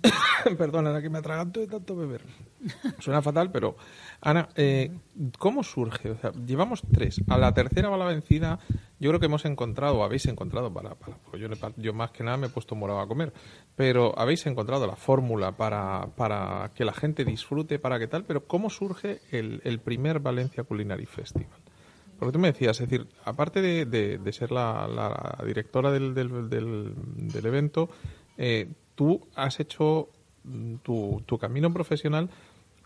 F: [COUGHS]
B: Perdón, Ana, que me atraganto de tanto beber. Suena fatal, pero... Ana, eh, ¿cómo surge? Llevamos tres. A la tercera va la vencida. yo creo que hemos encontrado, o habéis encontrado, para, yo, yo, más que nada me he puesto morado a comer, pero habéis encontrado la fórmula para, para que la gente disfrute, para qué tal, pero ¿cómo surge el, primer Valencia Culinary Festival? Porque tú me decías, es decir, aparte de, ser la, directora del, del, del, evento, eh, tú has hecho mm, tu, camino profesional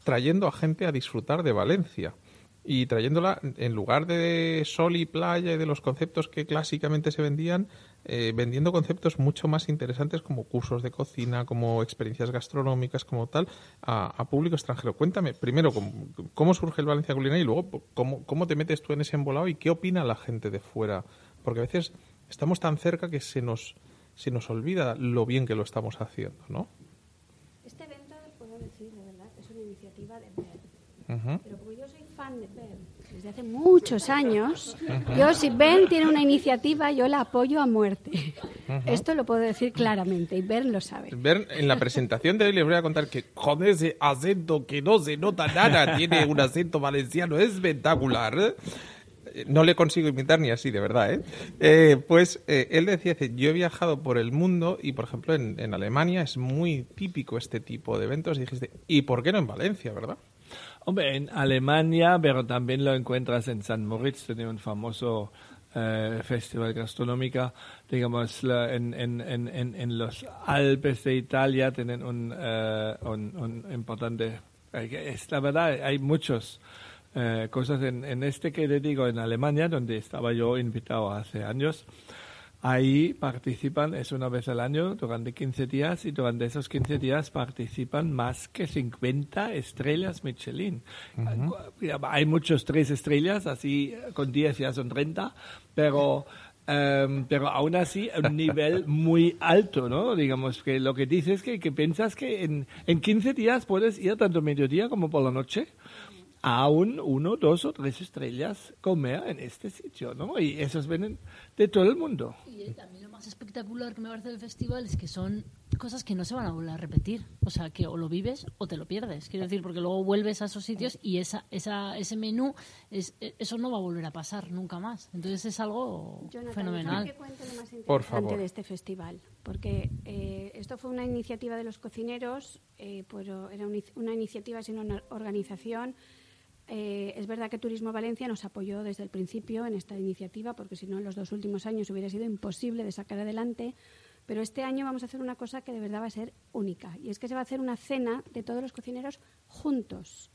B: trayendo a gente a disfrutar de Valencia y trayéndola en lugar de sol y playa y de los conceptos que clásicamente se vendían, eh, vendiendo conceptos mucho más interesantes como cursos de cocina, como experiencias gastronómicas, como tal, a, público extranjero. Cuéntame primero cómo, surge el Valencia Culinaria y luego cómo, cómo te metes tú en ese embolado y qué opina la gente de fuera. Porque a veces estamos tan cerca que se nos, se nos olvida lo bien que lo estamos haciendo, ¿no?
C: Este evento, puedo decir, de verdad, es una iniciativa de Pero como yo soy fan de Ben desde hace muchos años, yo si Ben tiene una iniciativa, yo la apoyo a muerte. Esto lo puedo decir claramente y Ben lo sabe.
B: Ben, en la presentación de hoy les voy a contar que con ese acento que no se nota nada, tiene un acento valenciano espectacular. ¿Eh? no le consigo imitar ni así, de verdad, ¿eh? eh pues eh, él decía, yo he viajado por el mundo y, por ejemplo, en, en, Alemania es muy típico este tipo de eventos. Y dijiste, ¿y por qué no en Valencia, verdad?
D: Hombre, en Alemania, pero también lo encuentras en San Moritz, tiene un famoso eh, festival gastronómico, digamos, en, en, en, en, los Alpes de Italia tienen un, eh, un, importante, es la verdad, hay muchas eh, cosas en, en este que le digo, en Alemania, donde estaba yo invitado hace años, Ahí participan, es una vez al año, durante 15 días, y durante esos 15 días participan más que 50 estrellas Michelin. Hay muchos tres estrellas, así con 10 ya son 30, pero... Um, pero aún así un nivel muy alto, ¿no? Digamos que lo que dices es que, que piensas que en, en 15 días puedes ir tanto mediodía como por la noche a un uno, dos o tres estrellas comer en este sitio, ¿no? Y esos vienen de todo el mundo.
E: Y también lo más espectacular que me parece del festival es que son cosas que no se van a volver a repetir. O sea, que o lo vives o te lo pierdes. Quiero decir, porque luego vuelves a esos sitios y esa, esa, ese menú, es, eso no va a volver a pasar nunca más. Entonces es algo fenomenal.
C: Que cuente lo más Por favor. de este festival. Porque eh, esto fue una iniciativa de los cocineros, eh, pero era una iniciativa sin una organización eh, es verdad que Turismo Valencia nos apoyó desde el principio en esta iniciativa, porque si no, en los dos últimos años hubiera sido imposible de sacar adelante. Pero este año vamos a hacer una cosa que de verdad va a ser única, y es que se va a hacer una cena de todos los cocineros juntos.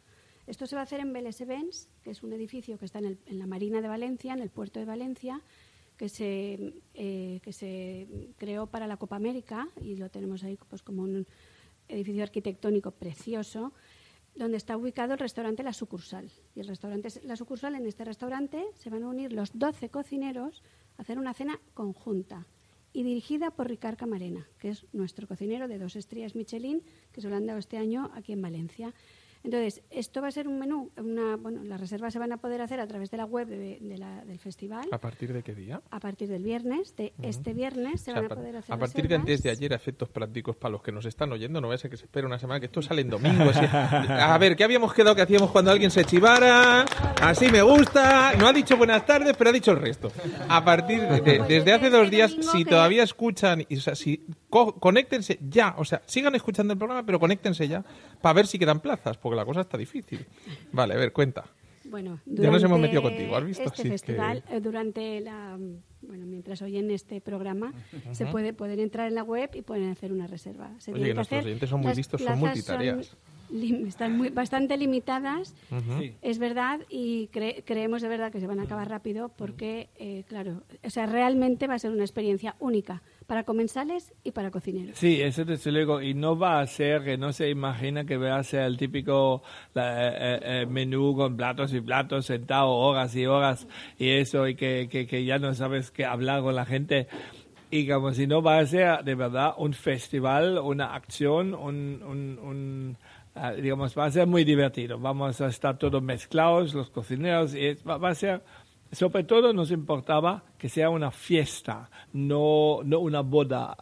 C: Esto se va a hacer en Vélez Events, que es un edificio que está en, la Marina de Valencia, en el puerto de Valencia, que se, eh, creó para la Copa América, y lo tenemos ahí pues, como un edificio arquitectónico precioso donde está ubicado el restaurante La Sucursal. Y el restaurante La Sucursal, en este restaurante se van a unir los 12 cocineros a hacer una cena conjunta y dirigida por Ricard Camarena, que es nuestro cocinero de dos estrellas Michelin, que se lo han dado este año aquí en Valencia. Entonces, esto va a ser un menú, una, bueno, las reservas se van a poder hacer a través de la web de, la, del festival.
B: ¿A partir de qué día?
C: A partir del viernes, de este viernes se van a poder hacer
B: A partir de antes de ayer, efectos prácticos para los que nos están oyendo, no va a ser que se espere una semana, que esto sale en domingo. [LAUGHS] a ver, ¿qué habíamos quedado que hacíamos cuando alguien se chivara? Así me gusta. No ha dicho buenas tardes, pero ha dicho el resto. A partir de, desde hace dos días, si todavía escuchan, y, o sea, si conéctense ya, o sea, sigan escuchando el programa, pero conéctense ya para ver si quedan plazas, porque la cosa está difícil. Vale, a ver, cuenta.
C: Bueno,
B: ya nos hemos metido contigo, ¿has visto?
C: Este festival, eh, durante la, bueno, mientras oyen este programa, se puede poder entrar en la web y pueden hacer una reserva.
B: Se Oye, que nuestros oyentes son muy listos, son multitareas
C: están muy, bastante limitadas, es verdad, y creemos de verdad que se van a acabar rápido porque, eh, claro, o sea, realmente va a ser una experiencia única para comensales y para cocineros.
D: Sí, eso te luego, y no va a ser que no se imagina que va a ser el típico eh, eh, menú con platos y platos sentado horas y horas y eso, y que, que, ya no sabes qué hablar con la gente y como si no va a ser de verdad un festival, una acción, un, un Ah, digamos, va a ser muy divertido. Vamos a estar todos mezclados, los cocineros, y va, a ser, sobre todo nos importaba que sea una fiesta, no, no una boda.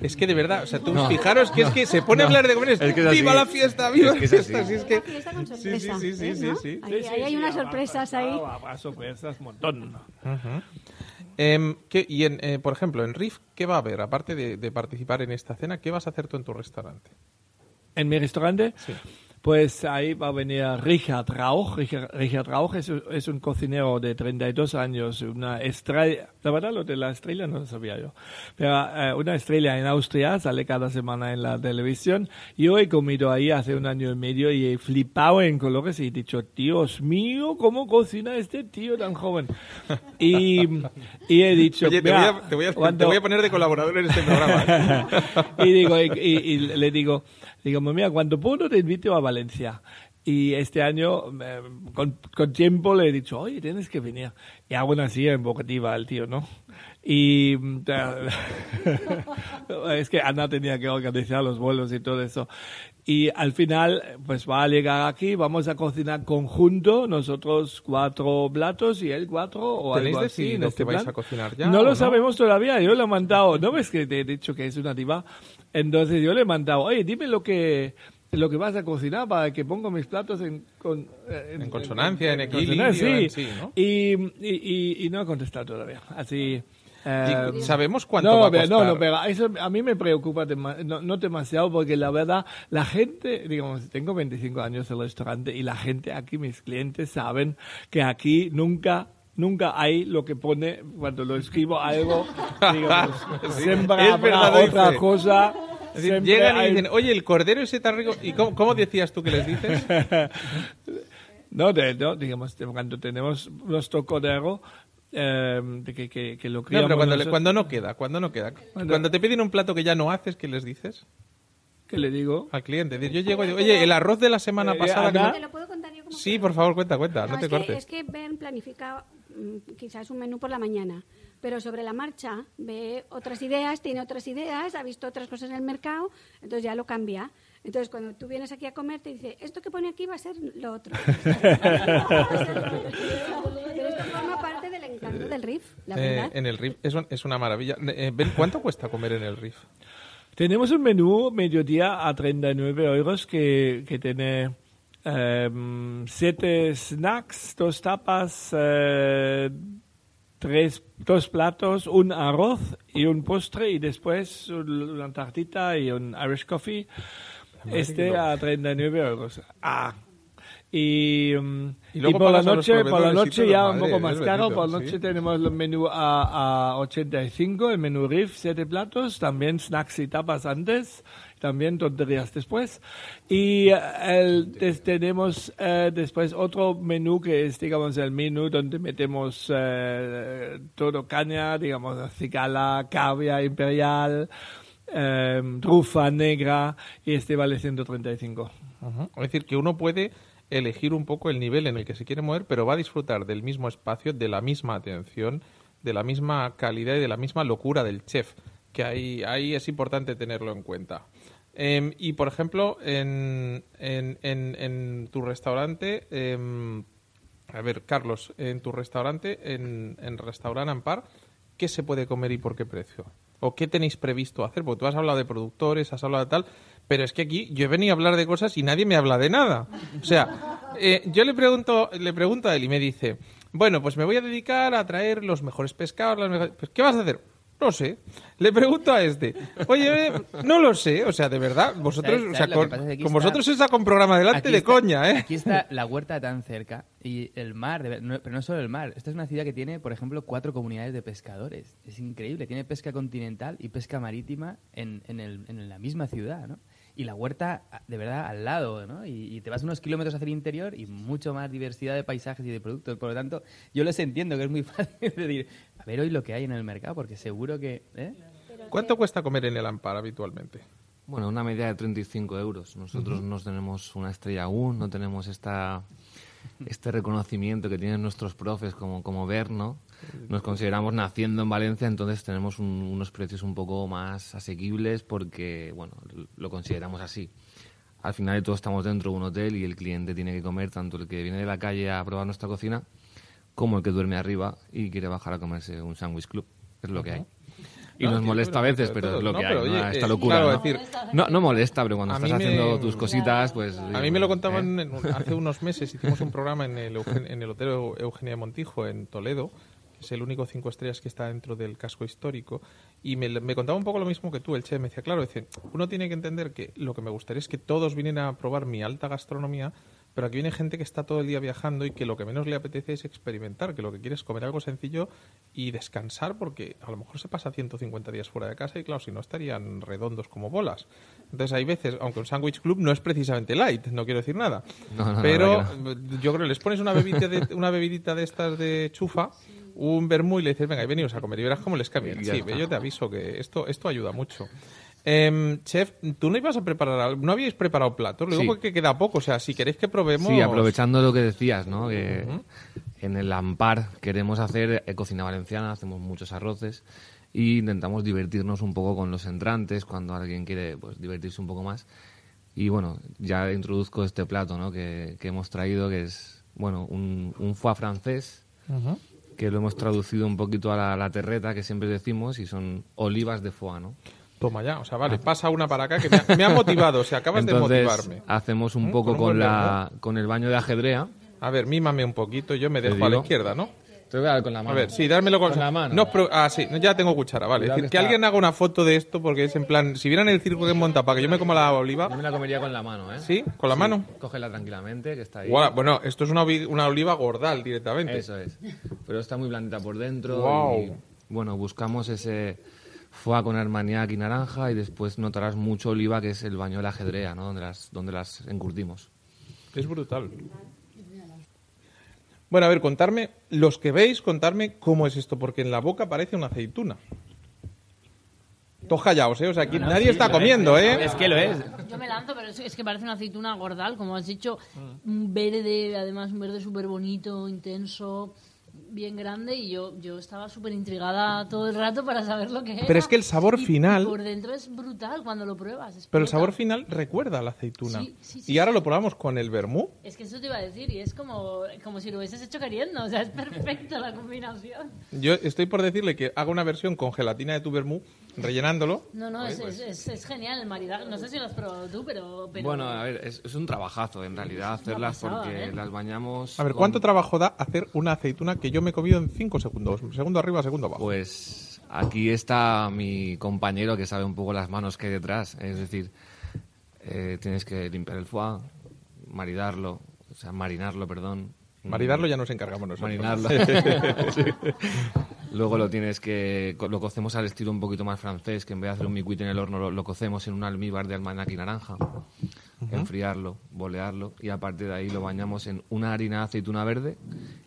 B: Es que de verdad, o sea, tú fijaros que es que se pone a hablar de comer, ¡viva la fiesta, viva la fiesta!
C: Sí, es que, sí, sí, sí, sí, sí, Ahí, hay unas sorpresas ahí.
D: Habrá sorpresas, un montón.
B: Em, ¿qué- y, en, eh, por ejemplo, en RIF, ¿qué va a haber? Aparte de, de participar en esta cena, ¿qué vas a hacer tú en tu restaurante?
D: En mi restaurante,
B: Sí.
D: Pues ahí va a venir Richard Rauch. Richard, Richard Rauch es, es un cocinero de 32 años, una estrella, la verdad lo de la estrella no lo sabía yo, pero eh, una estrella en Austria, sale cada semana en la televisión. Yo he comido ahí hace un año y medio y he flipado en colores y he dicho, Dios mío, ¿cómo cocina este tío tan joven? Y, y he dicho,
B: Oye, te voy,
D: "Mira,
B: a, te voy a- te
D: cuando-
B: voy a poner de colaborador en este programa. [LAUGHS]
D: y digo y, y- y le digo digo mira cuando puedo te invito a Valencia. Y este año eh, con, con tiempo le he dicho oye tienes que venir y aún así en Bocativa el tío no y mm, [LAUGHS] es que Ana tenía que organizar los vuelos y todo eso. Y al final pues va a llegar aquí vamos a cocinar conjunto nosotros cuatro platos y él cuatro o
B: ¿Tenéis
D: algo así en
B: decidido
D: este
B: que vais
D: plan.
B: a cocinar ya
D: no lo
B: no?
D: sabemos todavía yo le he mandado. No ves que te he dicho que es una diva entonces yo le he mandado oye dime lo que lo que vas a cocinar para que ponga mis platos en, con- eh,
B: En consonancia, en equilibrio,
D: consonancia,
B: en
D: sí,
B: sí, ¿no?
D: y, y, y- y no ha contestado todavía así eh,
B: ¿Y ¿Sabemos cuánto
D: no,
B: va a costar?
D: no, no, pero eso a mí me preocupa no, no demasiado porque la verdad, la gente, digamos, tengo 25 años en el restaurante y la gente aquí, mis clientes saben que aquí nunca nunca hay lo que pone cuando lo escribo algo, [LAUGHS] digamos,
B: Sí,
D: siempre
B: es
D: habrá otra
B: dice.
D: cosa.
B: Decir, llegan y
D: hay-
B: dicen, oye, el cordero ese tan rico. ¿Y cómo, cómo decías tú que les dices? [LAUGHS]
D: No, de- no, digamos, de- cuando tenemos nuestro cordero, eh, de que, que, que lo
B: No,
D: criamos
B: pero cuando, le-
D: nosotros-
B: cuando no queda, cuando no queda.
D: Cuando-
B: Cuando te piden un plato que ya no haces, ¿qué les dices?
D: ¿Qué le digo?
B: Al cliente. Yo llego y digo, oye, el arroz de la semana
D: Eh,
B: pasada... que no-".
C: ¿Te lo puedo contar yo como
B: Sí, por favor, cuenta, cuenta, no,
C: No,
B: te
C: es, que,
B: cortes.
C: es que Ben planifica quizás un menú por la mañana, pero sobre la marcha ve otras ideas, tiene otras ideas, ha visto otras cosas en el mercado, entonces ya lo cambia. Entonces, cuando tú vienes aquí a comer, te dice, esto que pone aquí va a ser lo otro. [LAUGHS] pero esto forma parte del encanto del riff, la
B: Eh,
C: verdad.
B: en el RIF es, un- es una maravilla. Eh, Ben, ¿cuánto cuesta comer en el RIF?
D: Tenemos un menú mediodía a 39 euros que, que tiene siete snacks, dos tapas, eh, tres, dos platos, un arroz y un postre y después un- una tartita y un Irish coffee. Este a 39 euros. Ah. Y, mm,
B: Y
D: y, por la noche, por la noche ya un poco más caro, por la noche
B: sí.
D: tenemos el menú a, a 85, el menú RIF, siete platos, también snacks y tapas antes, también tonterías después. Y eh, el, tenemos eh, después otro menú que es, digamos, el menú donde metemos eh, todo caña, digamos, cigala, cavia imperial, eh, trufa negra, y este vale 135.
B: Ujú. Es decir, que uno puede elegir un poco el nivel en el que se quiere mover, pero va a disfrutar del mismo espacio, de la misma atención, de la misma calidad y de la misma locura del chef, que ahí, ahí es importante tenerlo en cuenta. Em, y, por ejemplo, en, en, en, tu restaurante, em, a ver, Carlos, en tu restaurante, en, en Restaurant Ampar, ¿qué se puede comer y por qué precio? ¿O qué tenéis previsto hacer? Porque tú has hablado de productores, has hablado de tal, pero es que aquí yo he venido a hablar de cosas y nadie me habla de nada. O sea, eh, yo le pregunto, le pregunto a él y me dice, bueno, pues me voy a dedicar a traer los mejores pescados, las mejores- pues, ¿qué vas a hacer? No sé. Le pregunto a este, oye, eh, no lo sé, o sea, de verdad, vosotros,
F: ¿Sabes-
B: o sea, con?
F: Es que
B: con
F: está-
B: vosotros se saca un programa delante de
F: está-
B: coña, ¿eh?
F: Aquí está la huerta tan cerca y el mar, de no- pero no solo el mar. Esta es una ciudad que tiene, por ejemplo, cuatro comunidades de pescadores. Es increíble. Tiene pesca continental y pesca marítima en, en, el- en la misma ciudad, ¿no? Y la huerta, de verdad, al lado, ¿no? Y, y te vas unos kilómetros hacia el interior y mucho más diversidad de paisajes y de productos. Por lo tanto, yo les entiendo que es muy [LAUGHS] fácil decir, ver hoy lo que hay en el mercado, porque seguro que... ¿eh?
B: ¿Cuánto cuesta comer en el Ampar habitualmente?
H: Bueno, una media de 35 euros. Nosotros no tenemos una estrella aún, no tenemos esta, este reconocimiento que tienen nuestros profes como, como ver, ¿no? Nos consideramos naciendo en Valencia, entonces tenemos un- unos precios un poco más asequibles porque, bueno, lo consideramos así. Al final de todo estamos dentro de un hotel y el cliente tiene que comer, tanto el que viene de la calle a probar nuestra cocina, como el que duerme arriba y quiere bajar a comerse un sándwich club. Es lo que hay. Y
B: No,
H: nos
B: que-
H: molesta a veces,
B: pero
H: es lo
B: no,
H: que hay,
B: oye,
H: ¿no? esta
B: eh,
H: locura.
B: claro,
H: ¿no?
B: decir,
H: no, no molesta, pero cuando estás
B: me-
H: haciendo tus cositas, pues...
B: A mí me lo contaban
H: ¿eh?
B: en un- hace unos meses, hicimos un programa en el, Eugen- en el Hotel Eugenia de Montijo, en Toledo, es el único cinco estrellas que está dentro del casco histórico, y me, me contaba un poco lo mismo que tú, el Che, me decía, claro, dice, uno tiene que entender que lo que me gustaría es que todos vinieran a probar mi alta gastronomía, pero aquí viene gente que está todo el día viajando y que lo que menos le apetece es experimentar, que lo que quiere es comer algo sencillo y descansar porque a lo mejor se pasa 150 días fuera de casa y claro, si no estarían redondos como bolas. Entonces hay veces, aunque un sándwich club no es precisamente light, no quiero decir nada,
H: No, no, no,
B: pero yo creo que les pones una bebida de, una bebidita de estas de chufa, un vermú y le dices, venga, y a comer y verás cómo les cambia. Sí, yo te aviso que esto, esto ayuda mucho. Em, chef, tú no ibas a preparar no habíais preparado platos, luego
H: Sí.
B: porque queda poco, o sea, si queréis que probemos...
H: Sí, aprovechando lo que decías, ¿no? Que en el Ampar queremos hacer eh, cocina valenciana, hacemos muchos arroces y intentamos divertirnos un poco con los entrantes cuando alguien quiere pues, divertirse un poco más. Y bueno, ya introduzco este plato, ¿no? Que, que hemos traído, que es, bueno, un, un foie francés, que lo hemos traducido un poquito a la, la terreta, que siempre decimos, y son olivas de foie, ¿no?
B: Toma ya, o sea, vale, pasa una para acá que me ha, me ha motivado, o sea, acabas
H: Entonces,
B: de motivarme.
H: hacemos un
B: ¿Mm?
H: poco
B: Con
H: la, con el baño de ajedrea.
B: A ver, mímame un poquito, yo me dejo a la izquierda, ¿no?
H: Te voy a dar con la
B: A
H: mano.
B: ver, sí, dármelo con,
H: Con la mano.
B: No, ah, sí, ya tengo cuchara, vale. Es decir,
H: que
B: que
H: está-
B: alguien haga una foto de esto porque es en plan, si vieran el circo que monta para que yo me coma la oliva,
H: Yo me la comería con la mano, ¿eh?
B: ¿sí? ¿Con la mano?
H: Cógela tranquilamente, que está ahí.
B: Bueno, esto es una, una oliva gordal directamente.
H: Eso es. Pero está muy blandita por dentro.
B: Guau.
H: Y, bueno, buscamos ese foie con armagnac y naranja y después notarás mucho oliva, que es el baño de la ajedrea, ¿no? Donde las, donde las encurtimos.
B: Es brutal. Bueno, a ver, contarme, los que veis, contarme cómo es esto, porque en la boca parece una aceituna. Todos callaos, ¿eh? O sea, aquí nadie está comiendo, ¿eh?
F: Es que lo es.
E: Yo me lanzo, pero es, es que parece una aceituna gordal, como has dicho, un verde, además un verde súper bonito, intenso, bien grande, y yo, yo estaba súper intrigada todo el rato para saber lo que era.
B: Pero es que el sabor
E: Y-
B: final-
E: y por dentro es brutal cuando lo pruebas.
B: Pero el sabor final recuerda a la aceituna.
E: Sí, sí, sí,
B: y ahora
E: sí.
B: lo probamos con el vermú.
E: Es que eso te iba a decir, y es como, como si lo hubieses hecho queriendo, o sea, es perfecta la combinación.
B: Yo estoy por decirle que haga una versión con gelatina de tu vermú, rellenándolo.
E: No, no, es, es, es- es genial el maridaje. No sé si lo has probado tú, pero... pero
H: Bueno, a ver, es, es un trabajazo en realidad hacerlas
E: pasada,
H: porque
E: ¿eh?
H: las bañamos.
B: A ver,
H: con-
B: ¿cuánto trabajo da hacer una aceituna que yo me he comido en 5 segundos? Segundo arriba, segundo abajo.
H: Pues aquí está mi compañero que sabe un poco las manos que hay detrás. Es decir, eh, tienes que limpiar el foie, maridarlo, o sea, marinarlo, perdón.
B: Maridarlo ya nos encargamos nosotros.
H: Marinarlo. [LAUGHS] Sí. Luego lo tienes que lo cocemos al estilo un poquito más francés, que en vez de hacer un micuit en el horno lo, lo cocemos en un almíbar de almanaque y naranja, enfriarlo, bolearlo y a partir de ahí lo bañamos en una harina de aceituna verde.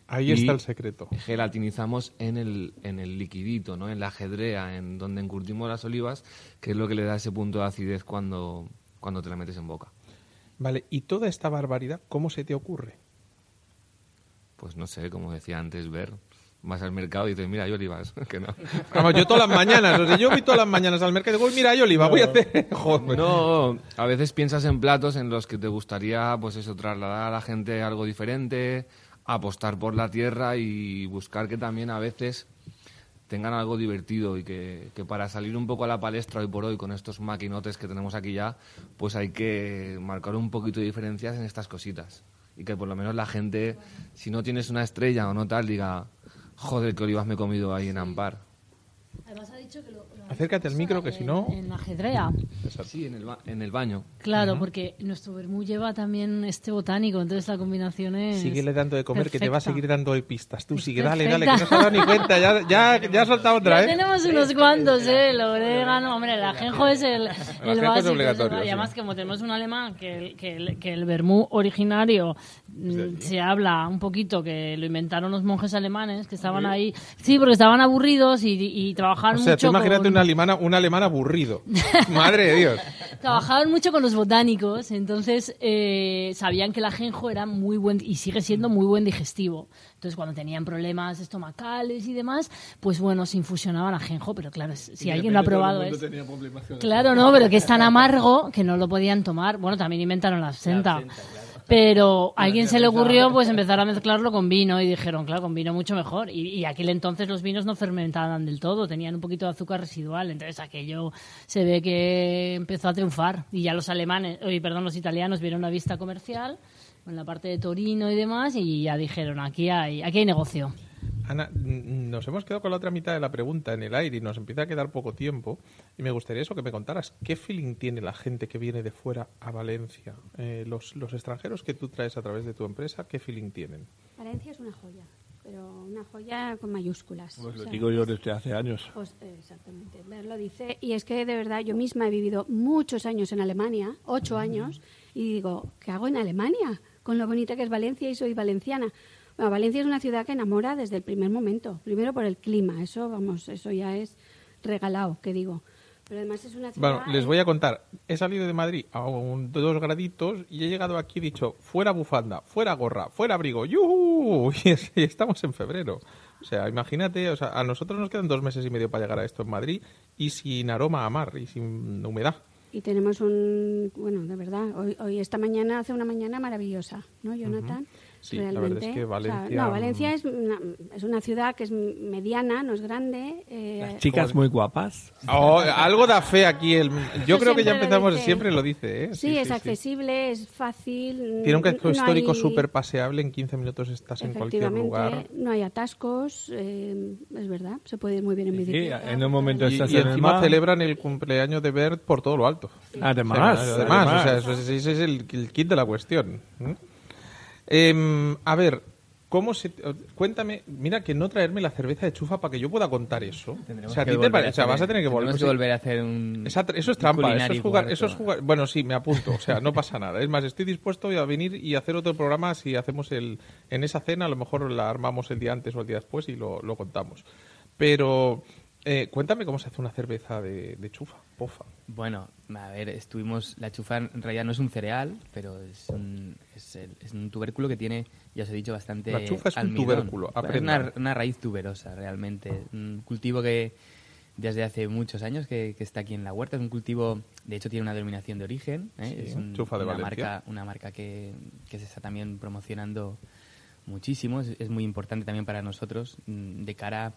B: Ahí
H: y
B: está el secreto.
H: Gelatinizamos en el, en el liquidito, ¿no? en la ajedrea, en donde encurtimos las olivas, que es lo que le da ese punto de acidez cuando, cuando te la metes en boca.
B: Vale, y toda esta barbaridad, ¿cómo se te ocurre?
H: Pues no sé, como decía antes, ver. Vas al mercado y dices, mira, hay olivas. [LAUGHS] que no.
B: Vamos, yo todas las mañanas, o sea, yo voy todas las mañanas al mercado y digo, "Uy, mira, hay oliva, voy a hacer... [LAUGHS] Joder.
H: No, a veces piensas en platos en los que te gustaría, pues eso, trasladar a la gente algo diferente, apostar por la tierra y buscar que también a veces tengan algo divertido y que, que para salir un poco a la palestra hoy por hoy con estos maquinotes que tenemos aquí ya, pues hay que marcar un poquito de diferencias en estas cositas. Y que por lo menos la gente, si no tienes una estrella o no tal, diga, joder, qué olivas me he comido ahí en Ampar.
E: Además ha dicho que lo, lo
B: Acércate al micro, que si no...
E: En ajedrea.
H: Sí, en el, ba- en el baño.
E: Claro, porque nuestro vermú lleva también este botánico, entonces la combinación es...
B: Síguele dando de comer, que te va a
E: perfecta.
B: seguir dando de pistas. Tú sigue, dale, dale, que no se ha dado ni cuenta. Ya, ya, ya ha soltado otra,
E: Ya
B: ¿eh?
E: tenemos unos cuantos, ¿eh? El orégano, hombre, el ajenjo es el, el
B: ajenjo es
E: básico.
B: obligatorio,
E: el-
B: sí.
E: y además, como tenemos un alemán, que el, que el, que el vermú originario se habla un poquito que lo inventaron los monjes alemanes que estaban ahí. Sí, porque estaban aburridos y, y
B: O
E: trabajaron
B: sea, tú
E: mucho
B: imagínate
E: con...
B: un alemán, un alemán aburrido. [LAUGHS] Madre de Dios.
E: Trabajaban mucho con los botánicos, entonces eh, sabían que el ajenjo era muy buen y sigue siendo muy buen digestivo. Entonces, cuando tenían problemas estomacales y demás, pues bueno, se infusionaban ajenjo, pero claro, si alguien lo ha probado es... Claro, no, pero que es tan amargo que no lo podían tomar. Bueno, también inventaron la absenta. Pero a alguien se le ocurrió pues empezar a mezclarlo con vino y dijeron, claro, con vino mucho mejor. Y, y aquel entonces los vinos no fermentaban del todo, tenían un poquito de azúcar residual. Entonces aquello se ve que empezó a triunfar. Y ya los alemanes, oye, perdón, los italianos vieron la vista comercial en la parte de Torino y demás y ya dijeron, aquí hay, aquí hay negocio.
B: Ana, mm, nos hemos quedado con la otra mitad de la pregunta en el aire y nos empieza a quedar poco tiempo. Y me gustaría eso que me contaras. ¿Qué feeling tiene la gente que viene de fuera a Valencia? Eh, los, los extranjeros que tú traes a través de tu empresa, ¿qué feeling tienen?
C: Valencia es una joya, pero una joya con mayúsculas.
D: Pues
C: O
D: lo
C: sea,
D: digo yo desde hace años.
C: Pues, eh, exactamente, Ver lo dice. Y es que de verdad yo misma he vivido muchos años en Alemania, ocho años, y digo, ¿qué hago en Alemania? Con lo bonita que es Valencia y soy valenciana. Bueno, Valencia es una ciudad que enamora desde el primer momento. Primero por el clima, eso, vamos, eso ya es regalado, que digo. Pero además es una ciudad...
B: Bueno, les voy a contar. He salido de Madrid a un, dos graditos y he llegado aquí y he dicho, fuera bufanda, fuera gorra, fuera abrigo, ¡yuhu! [LAUGHS] Y, es- y estamos en febrero. O sea, imagínate, o sea, a nosotros nos quedan dos meses y medio para llegar a esto en Madrid y sin aroma a mar y sin humedad.
C: Y tenemos un, bueno, de verdad, hoy, hoy esta mañana hace una mañana maravillosa, ¿no, Jonathan?
B: Sí, la verdad es que
C: o sea,
B: Valencia-
C: no, Valencia es una, es una ciudad que es mediana, no es grande. eh,
D: Las chicas muy guapas.
B: Oh, algo da fe aquí. El, yo creo que ya
C: lo
B: empezamos, siempre lo dice. ¿eh?
C: sí, es accesible, es fácil.
B: Tiene un casco
C: no
B: histórico
C: hay-
B: súper paseable. En 15 minutos estás en cualquier lugar.
C: no hay atascos, eh, es verdad, se puede ir muy bien en
D: Sí,
C: bicicleta.
D: en un momento
B: Y,
D: estás
B: y
D: en el
B: encima
D: mar.
B: celebran el cumpleaños de Bert por todo lo alto.
D: Además,
B: sea, además,
D: además.
B: o sea, eso es- ese es el, el kit de la cuestión. ¿Eh? Em, a ver, ¿cómo se, cuéntame, mira que no traerme la cerveza de chufa para que yo pueda contar eso.
F: Tendremos
B: o sea, a ti te parece,
F: a
B: o sea, vas a tener que volver.
F: que volver a hacer un.
B: Esa- eso es trampa, eso es jugar, eso es jugar. Bueno, sí, me apunto, o sea, no pasa nada. Es más, estoy dispuesto a venir y hacer otro programa si hacemos el en esa cena, a lo mejor la armamos el día antes o el día después y lo, lo contamos. Pero eh, cuéntame cómo se hace una cerveza de, de chufa, pofa.
F: Bueno, a ver, estuvimos. La chufa en realidad no es un cereal, pero es un, es, el- es un tubérculo que tiene, ya os he dicho, bastante.
B: La chufa es un tubérculo,
F: es una, raíz tuberosa, realmente. Un cultivo que desde hace muchos años que, que está aquí en la huerta. Es un cultivo, de hecho, tiene una denominación de origen. ¿eh?
B: Sí,
F: es un-
B: chufa de
F: una
B: Valencia.
F: marca, una marca que, que se está también promocionando muchísimo. Es, es muy importante también para nosotros mm, de cara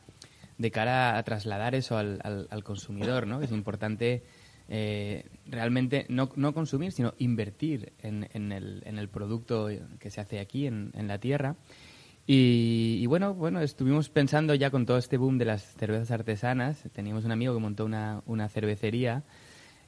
F: de cara a trasladar eso al, al- consumidor, ¿no? Es importante eh, realmente no, no consumir, sino invertir en, en el, en el producto que se hace aquí en, en la tierra. Y, y bueno, bueno, estuvimos pensando ya con todo este boom de las cervezas artesanas. Teníamos un amigo que montó una, una cervecería.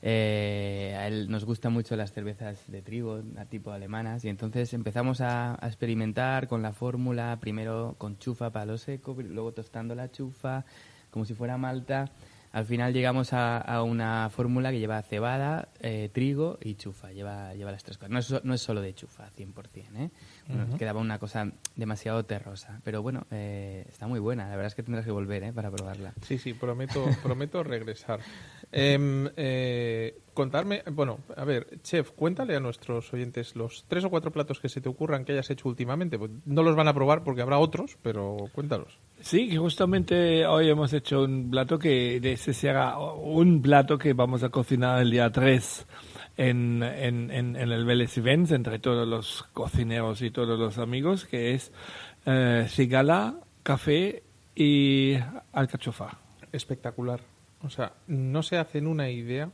F: Eh, a él nos gustan mucho las cervezas de trigo, a tipo alemanas, y entonces empezamos a, a experimentar con la fórmula, primero con chufa para lo seco, luego tostando la chufa, como si fuera malta. Al final llegamos a, a una fórmula que lleva cebada, eh, trigo y chufa, lleva, lleva las tres cosas. No es, no es solo de chufa, 100%, ¿eh? Bueno. Quedaba una cosa demasiado terrosa, pero bueno, eh, está muy buena, la verdad es que tendrás que volver ¿eh? para probarla.
B: Sí, sí, prometo, prometo regresar. [LAUGHS] Em, eh, contarme, bueno, a ver, chef, cuéntale a nuestros oyentes los tres o cuatro platos que se te ocurran que hayas hecho últimamente. Pues no los van a probar porque habrá otros, pero cuéntalos.
D: Sí, justamente hoy hemos hecho un plato que de ese será un plato que vamos a cocinar el día 3 en, en, en, en el Vélez Events entre todos los cocineros y todos los amigos, que es eh, cigala, café y alcachofa.
B: Espectacular. O sea, no se hacen una idea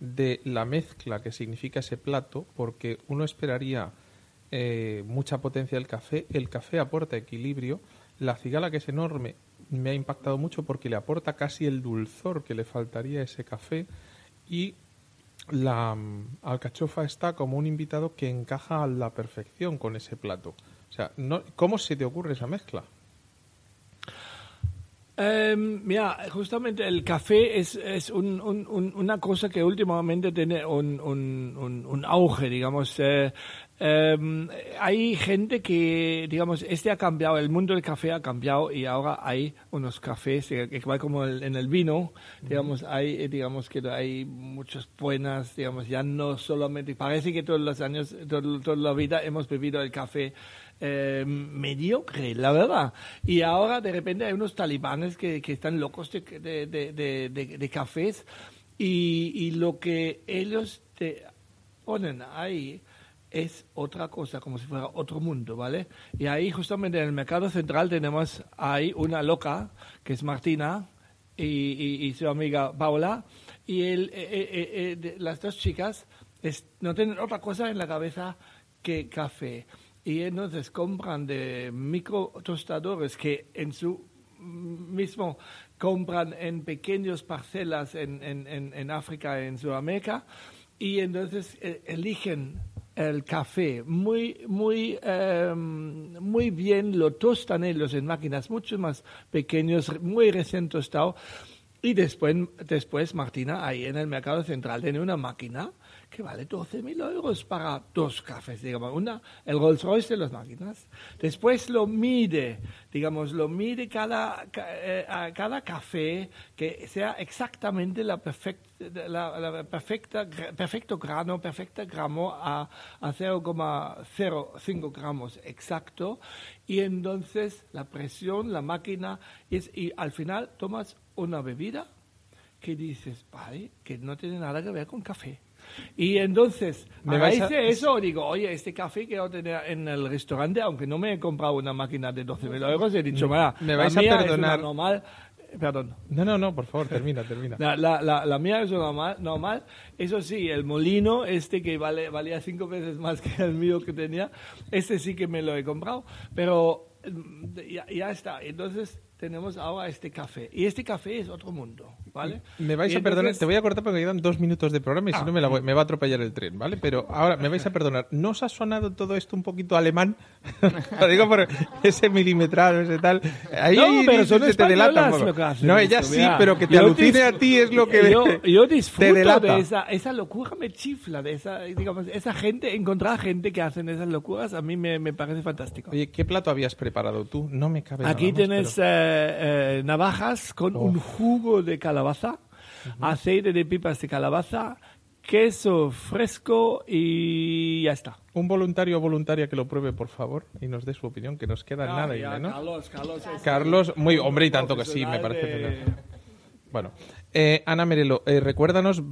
B: de la mezcla que significa ese plato, porque uno esperaría eh, mucha potencia del café. El café aporta equilibrio. La cigala, que es enorme, me ha impactado mucho porque le aporta casi el dulzor que le faltaría a ese café. Y la mm, alcachofa está como un invitado que encaja a la perfección con ese plato. O sea, no, ¿cómo se te ocurre esa mezcla?
D: Eh, mira, justamente el café es, es un- un- un- una cosa que últimamente tiene un auge, digamos. eh, eh, hay gente que, digamos, este ha cambiado, el mundo del café ha cambiado y ahora hay unos cafés, igual como el- en el vino, digamos, hay, eh, digamos, que hay muchas buenas, digamos, ya no solamente, parece que todos los años, todo- toda la vida hemos bebido el café eh, mediocre, la verdad. Y ahora de repente hay unos talibanes que, que están locos de, de, de, de- de- de cafés y, y lo que ellos te ponen ahí es otra cosa, como si fuera otro mundo, ¿vale? Y ahí justamente en el mercado central tenemos ahí una loca, que es Martina, y, su amiga Paula, y eh, eh, eh, las dos chicas no tienen otra cosa en la cabeza que café. y entonces compran de micro tostadores que en su mismo compran en pequeñas parcelas en, en, en, en África, en Sudamérica, y entonces eligen el café muy, muy, em, muy bien, lo tostan ellos en máquinas mucho más pequeños, muy recién tostado. Y después, después, Martina, ahí en el mercado central tiene una máquina que vale 12.000 euros para dos cafés, digamos, una, el Rolls Royce de las máquinas. Después lo mide, digamos, lo mide cada, eh, cada café que sea exactamente la, perfecta, la, perfecta, perfecto grano, perfecta gramo a, a 0,05 gramos exacto. Y entonces la presión, la máquina, es, y al final tomas una bebida que dices, vale, que no tiene nada que ver con café y entonces, me a raíz de eso, digo, oye, este café que yo tenía en el restaurante, aunque no me he comprado una máquina de 12.000 euros, he dicho, mira,
B: me vais a perdonar.
D: normal, Perdón.
B: No, no, no, por favor, termina, termina.
D: La, la, la, mía es normal, normal. Eso sí, el molino, este que vale, valía cinco veces más que el mío que tenía, este sí que me lo he comprado. Pero mm, ya, ya está. Entonces, tenemos ahora este café. Y este café es otro mundo, ¿vale?
B: Me vais a perdonar, te voy a cortar porque quedan dos minutos de programa y si ah. no me, me, va a atropellar el tren, ¿vale? Pero ahora me vais a perdonar. ¿No os ha sonado todo esto un poquito alemán? [LAUGHS] Lo digo por ese milimetrado, ese tal. Ahí
D: no, pero son
B: te delata No, ella sí, pero que te alucine a ti es lo que
D: yo, [LAUGHS] yo disfruto de esa, esa locura, me chifla de esa, digamos, esa gente, encontrar gente que hacen esas locuras, a mí me, me parece fantástico.
B: Oye, ¿qué plato habías preparado tú? No me cabe
D: Aquí
B: nada
D: tienes... Eh, eh, navajas con un jugo de calabaza, aceite de pipas de calabaza, queso fresco y ya está.
B: Un voluntario o voluntaria que lo pruebe, por favor, y nos dé su opinión, que nos queda nada y menos.
D: Carlos, Carlos,
B: Carlos, muy hombre y tanto que sí, me parece. Bueno, eh, Ana Merelo, eh, recuérdanos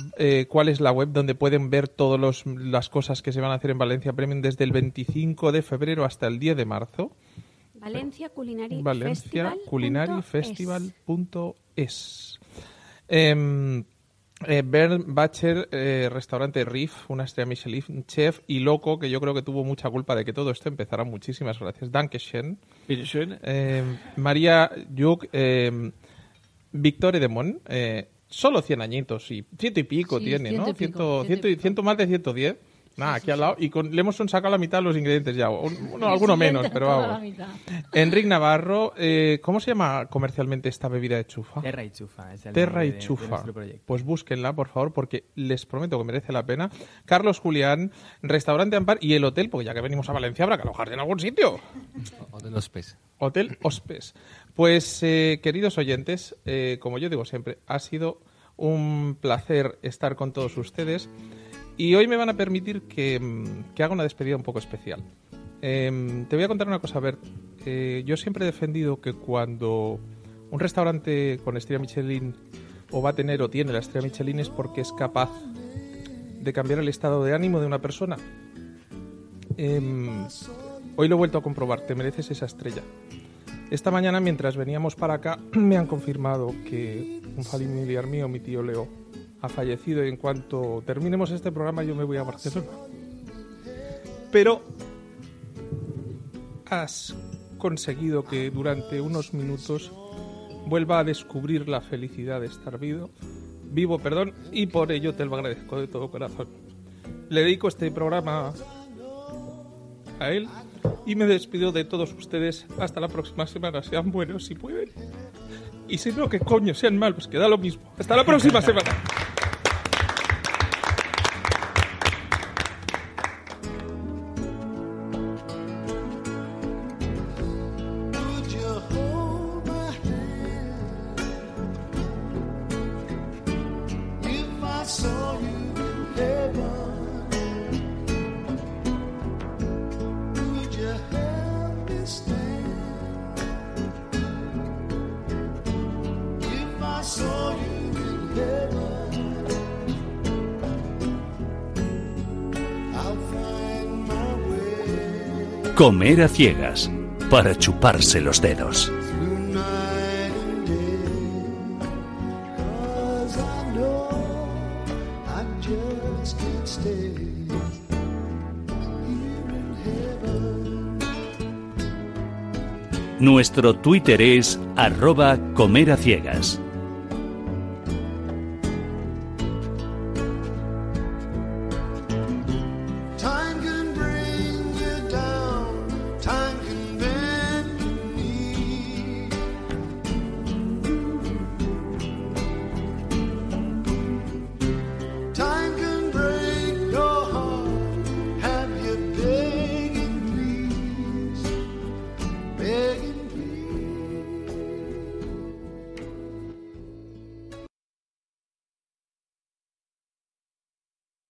B: cuál es la web donde pueden ver todas las cosas que se van a hacer en Valencia Premium desde el 25 de febrero hasta el 10 de marzo.
C: Valencia Culinary
B: Valencia Culinary Festival.es. Eh, eh, Bern Bacher, eh, restaurante Riff, una estrella Michelin, chef y loco, que yo creo que tuvo mucha culpa de que todo esto empezara. Muchísimas gracias. Dankeschön. Eh, María Yuk, eh, Víctor Edemont, eh, solo 100 añitos y ciento y pico tiene, ¿no? ciento, ciento, ciento, más de 110. Nada, aquí al lado. Y con, le hemos sacado la mitad de los ingredientes ya. Uno, alguno menos, pero vamos. Enrique Navarro, eh, ¿cómo se llama comercialmente esta bebida de chufa?
F: Terra y chufa. Es el
B: Terra y chufa. pues búsquenla, por favor, porque les prometo que merece la pena. Carlos Julián, Restaurante Ampar y el hotel, porque ya que venimos a Valencia habrá que alojarse en algún sitio.
H: Hotel Hospes.
B: Hotel Hospes. Pues, eh, queridos oyentes, eh, como yo digo siempre, ha sido un placer estar con todos ustedes. Y hoy me van a permitir que, mm, haga una despedida un poco especial. Em, te voy a contar una cosa, ver, eh, yo siempre he defendido que cuando un restaurante con estrella Michelin o va a tener o tiene la estrella Michelin es porque es capaz de cambiar el estado de ánimo de una persona. Em, hoy lo he vuelto a comprobar, te mereces esa estrella. Esta mañana, mientras veníamos para acá, [CLEARS THROAT] me han confirmado que un familiar mío, mi tío Leo, ha fallecido y en cuanto terminemos este programa yo me voy a Barcelona. Pero has conseguido que durante unos minutos vuelva a descubrir la felicidad de estar vivo, vivo, perdón, y por ello te lo agradezco de todo corazón. Le dedico este programa a él y me despido de todos ustedes hasta la próxima semana. Sean buenos si pueden. Y si no, que coño, sean malos, que da lo mismo. Hasta la próxima semana.
A: Comer a ciegas para chuparse los dedos. Nuestro Twitter es arroba comer a ciegas.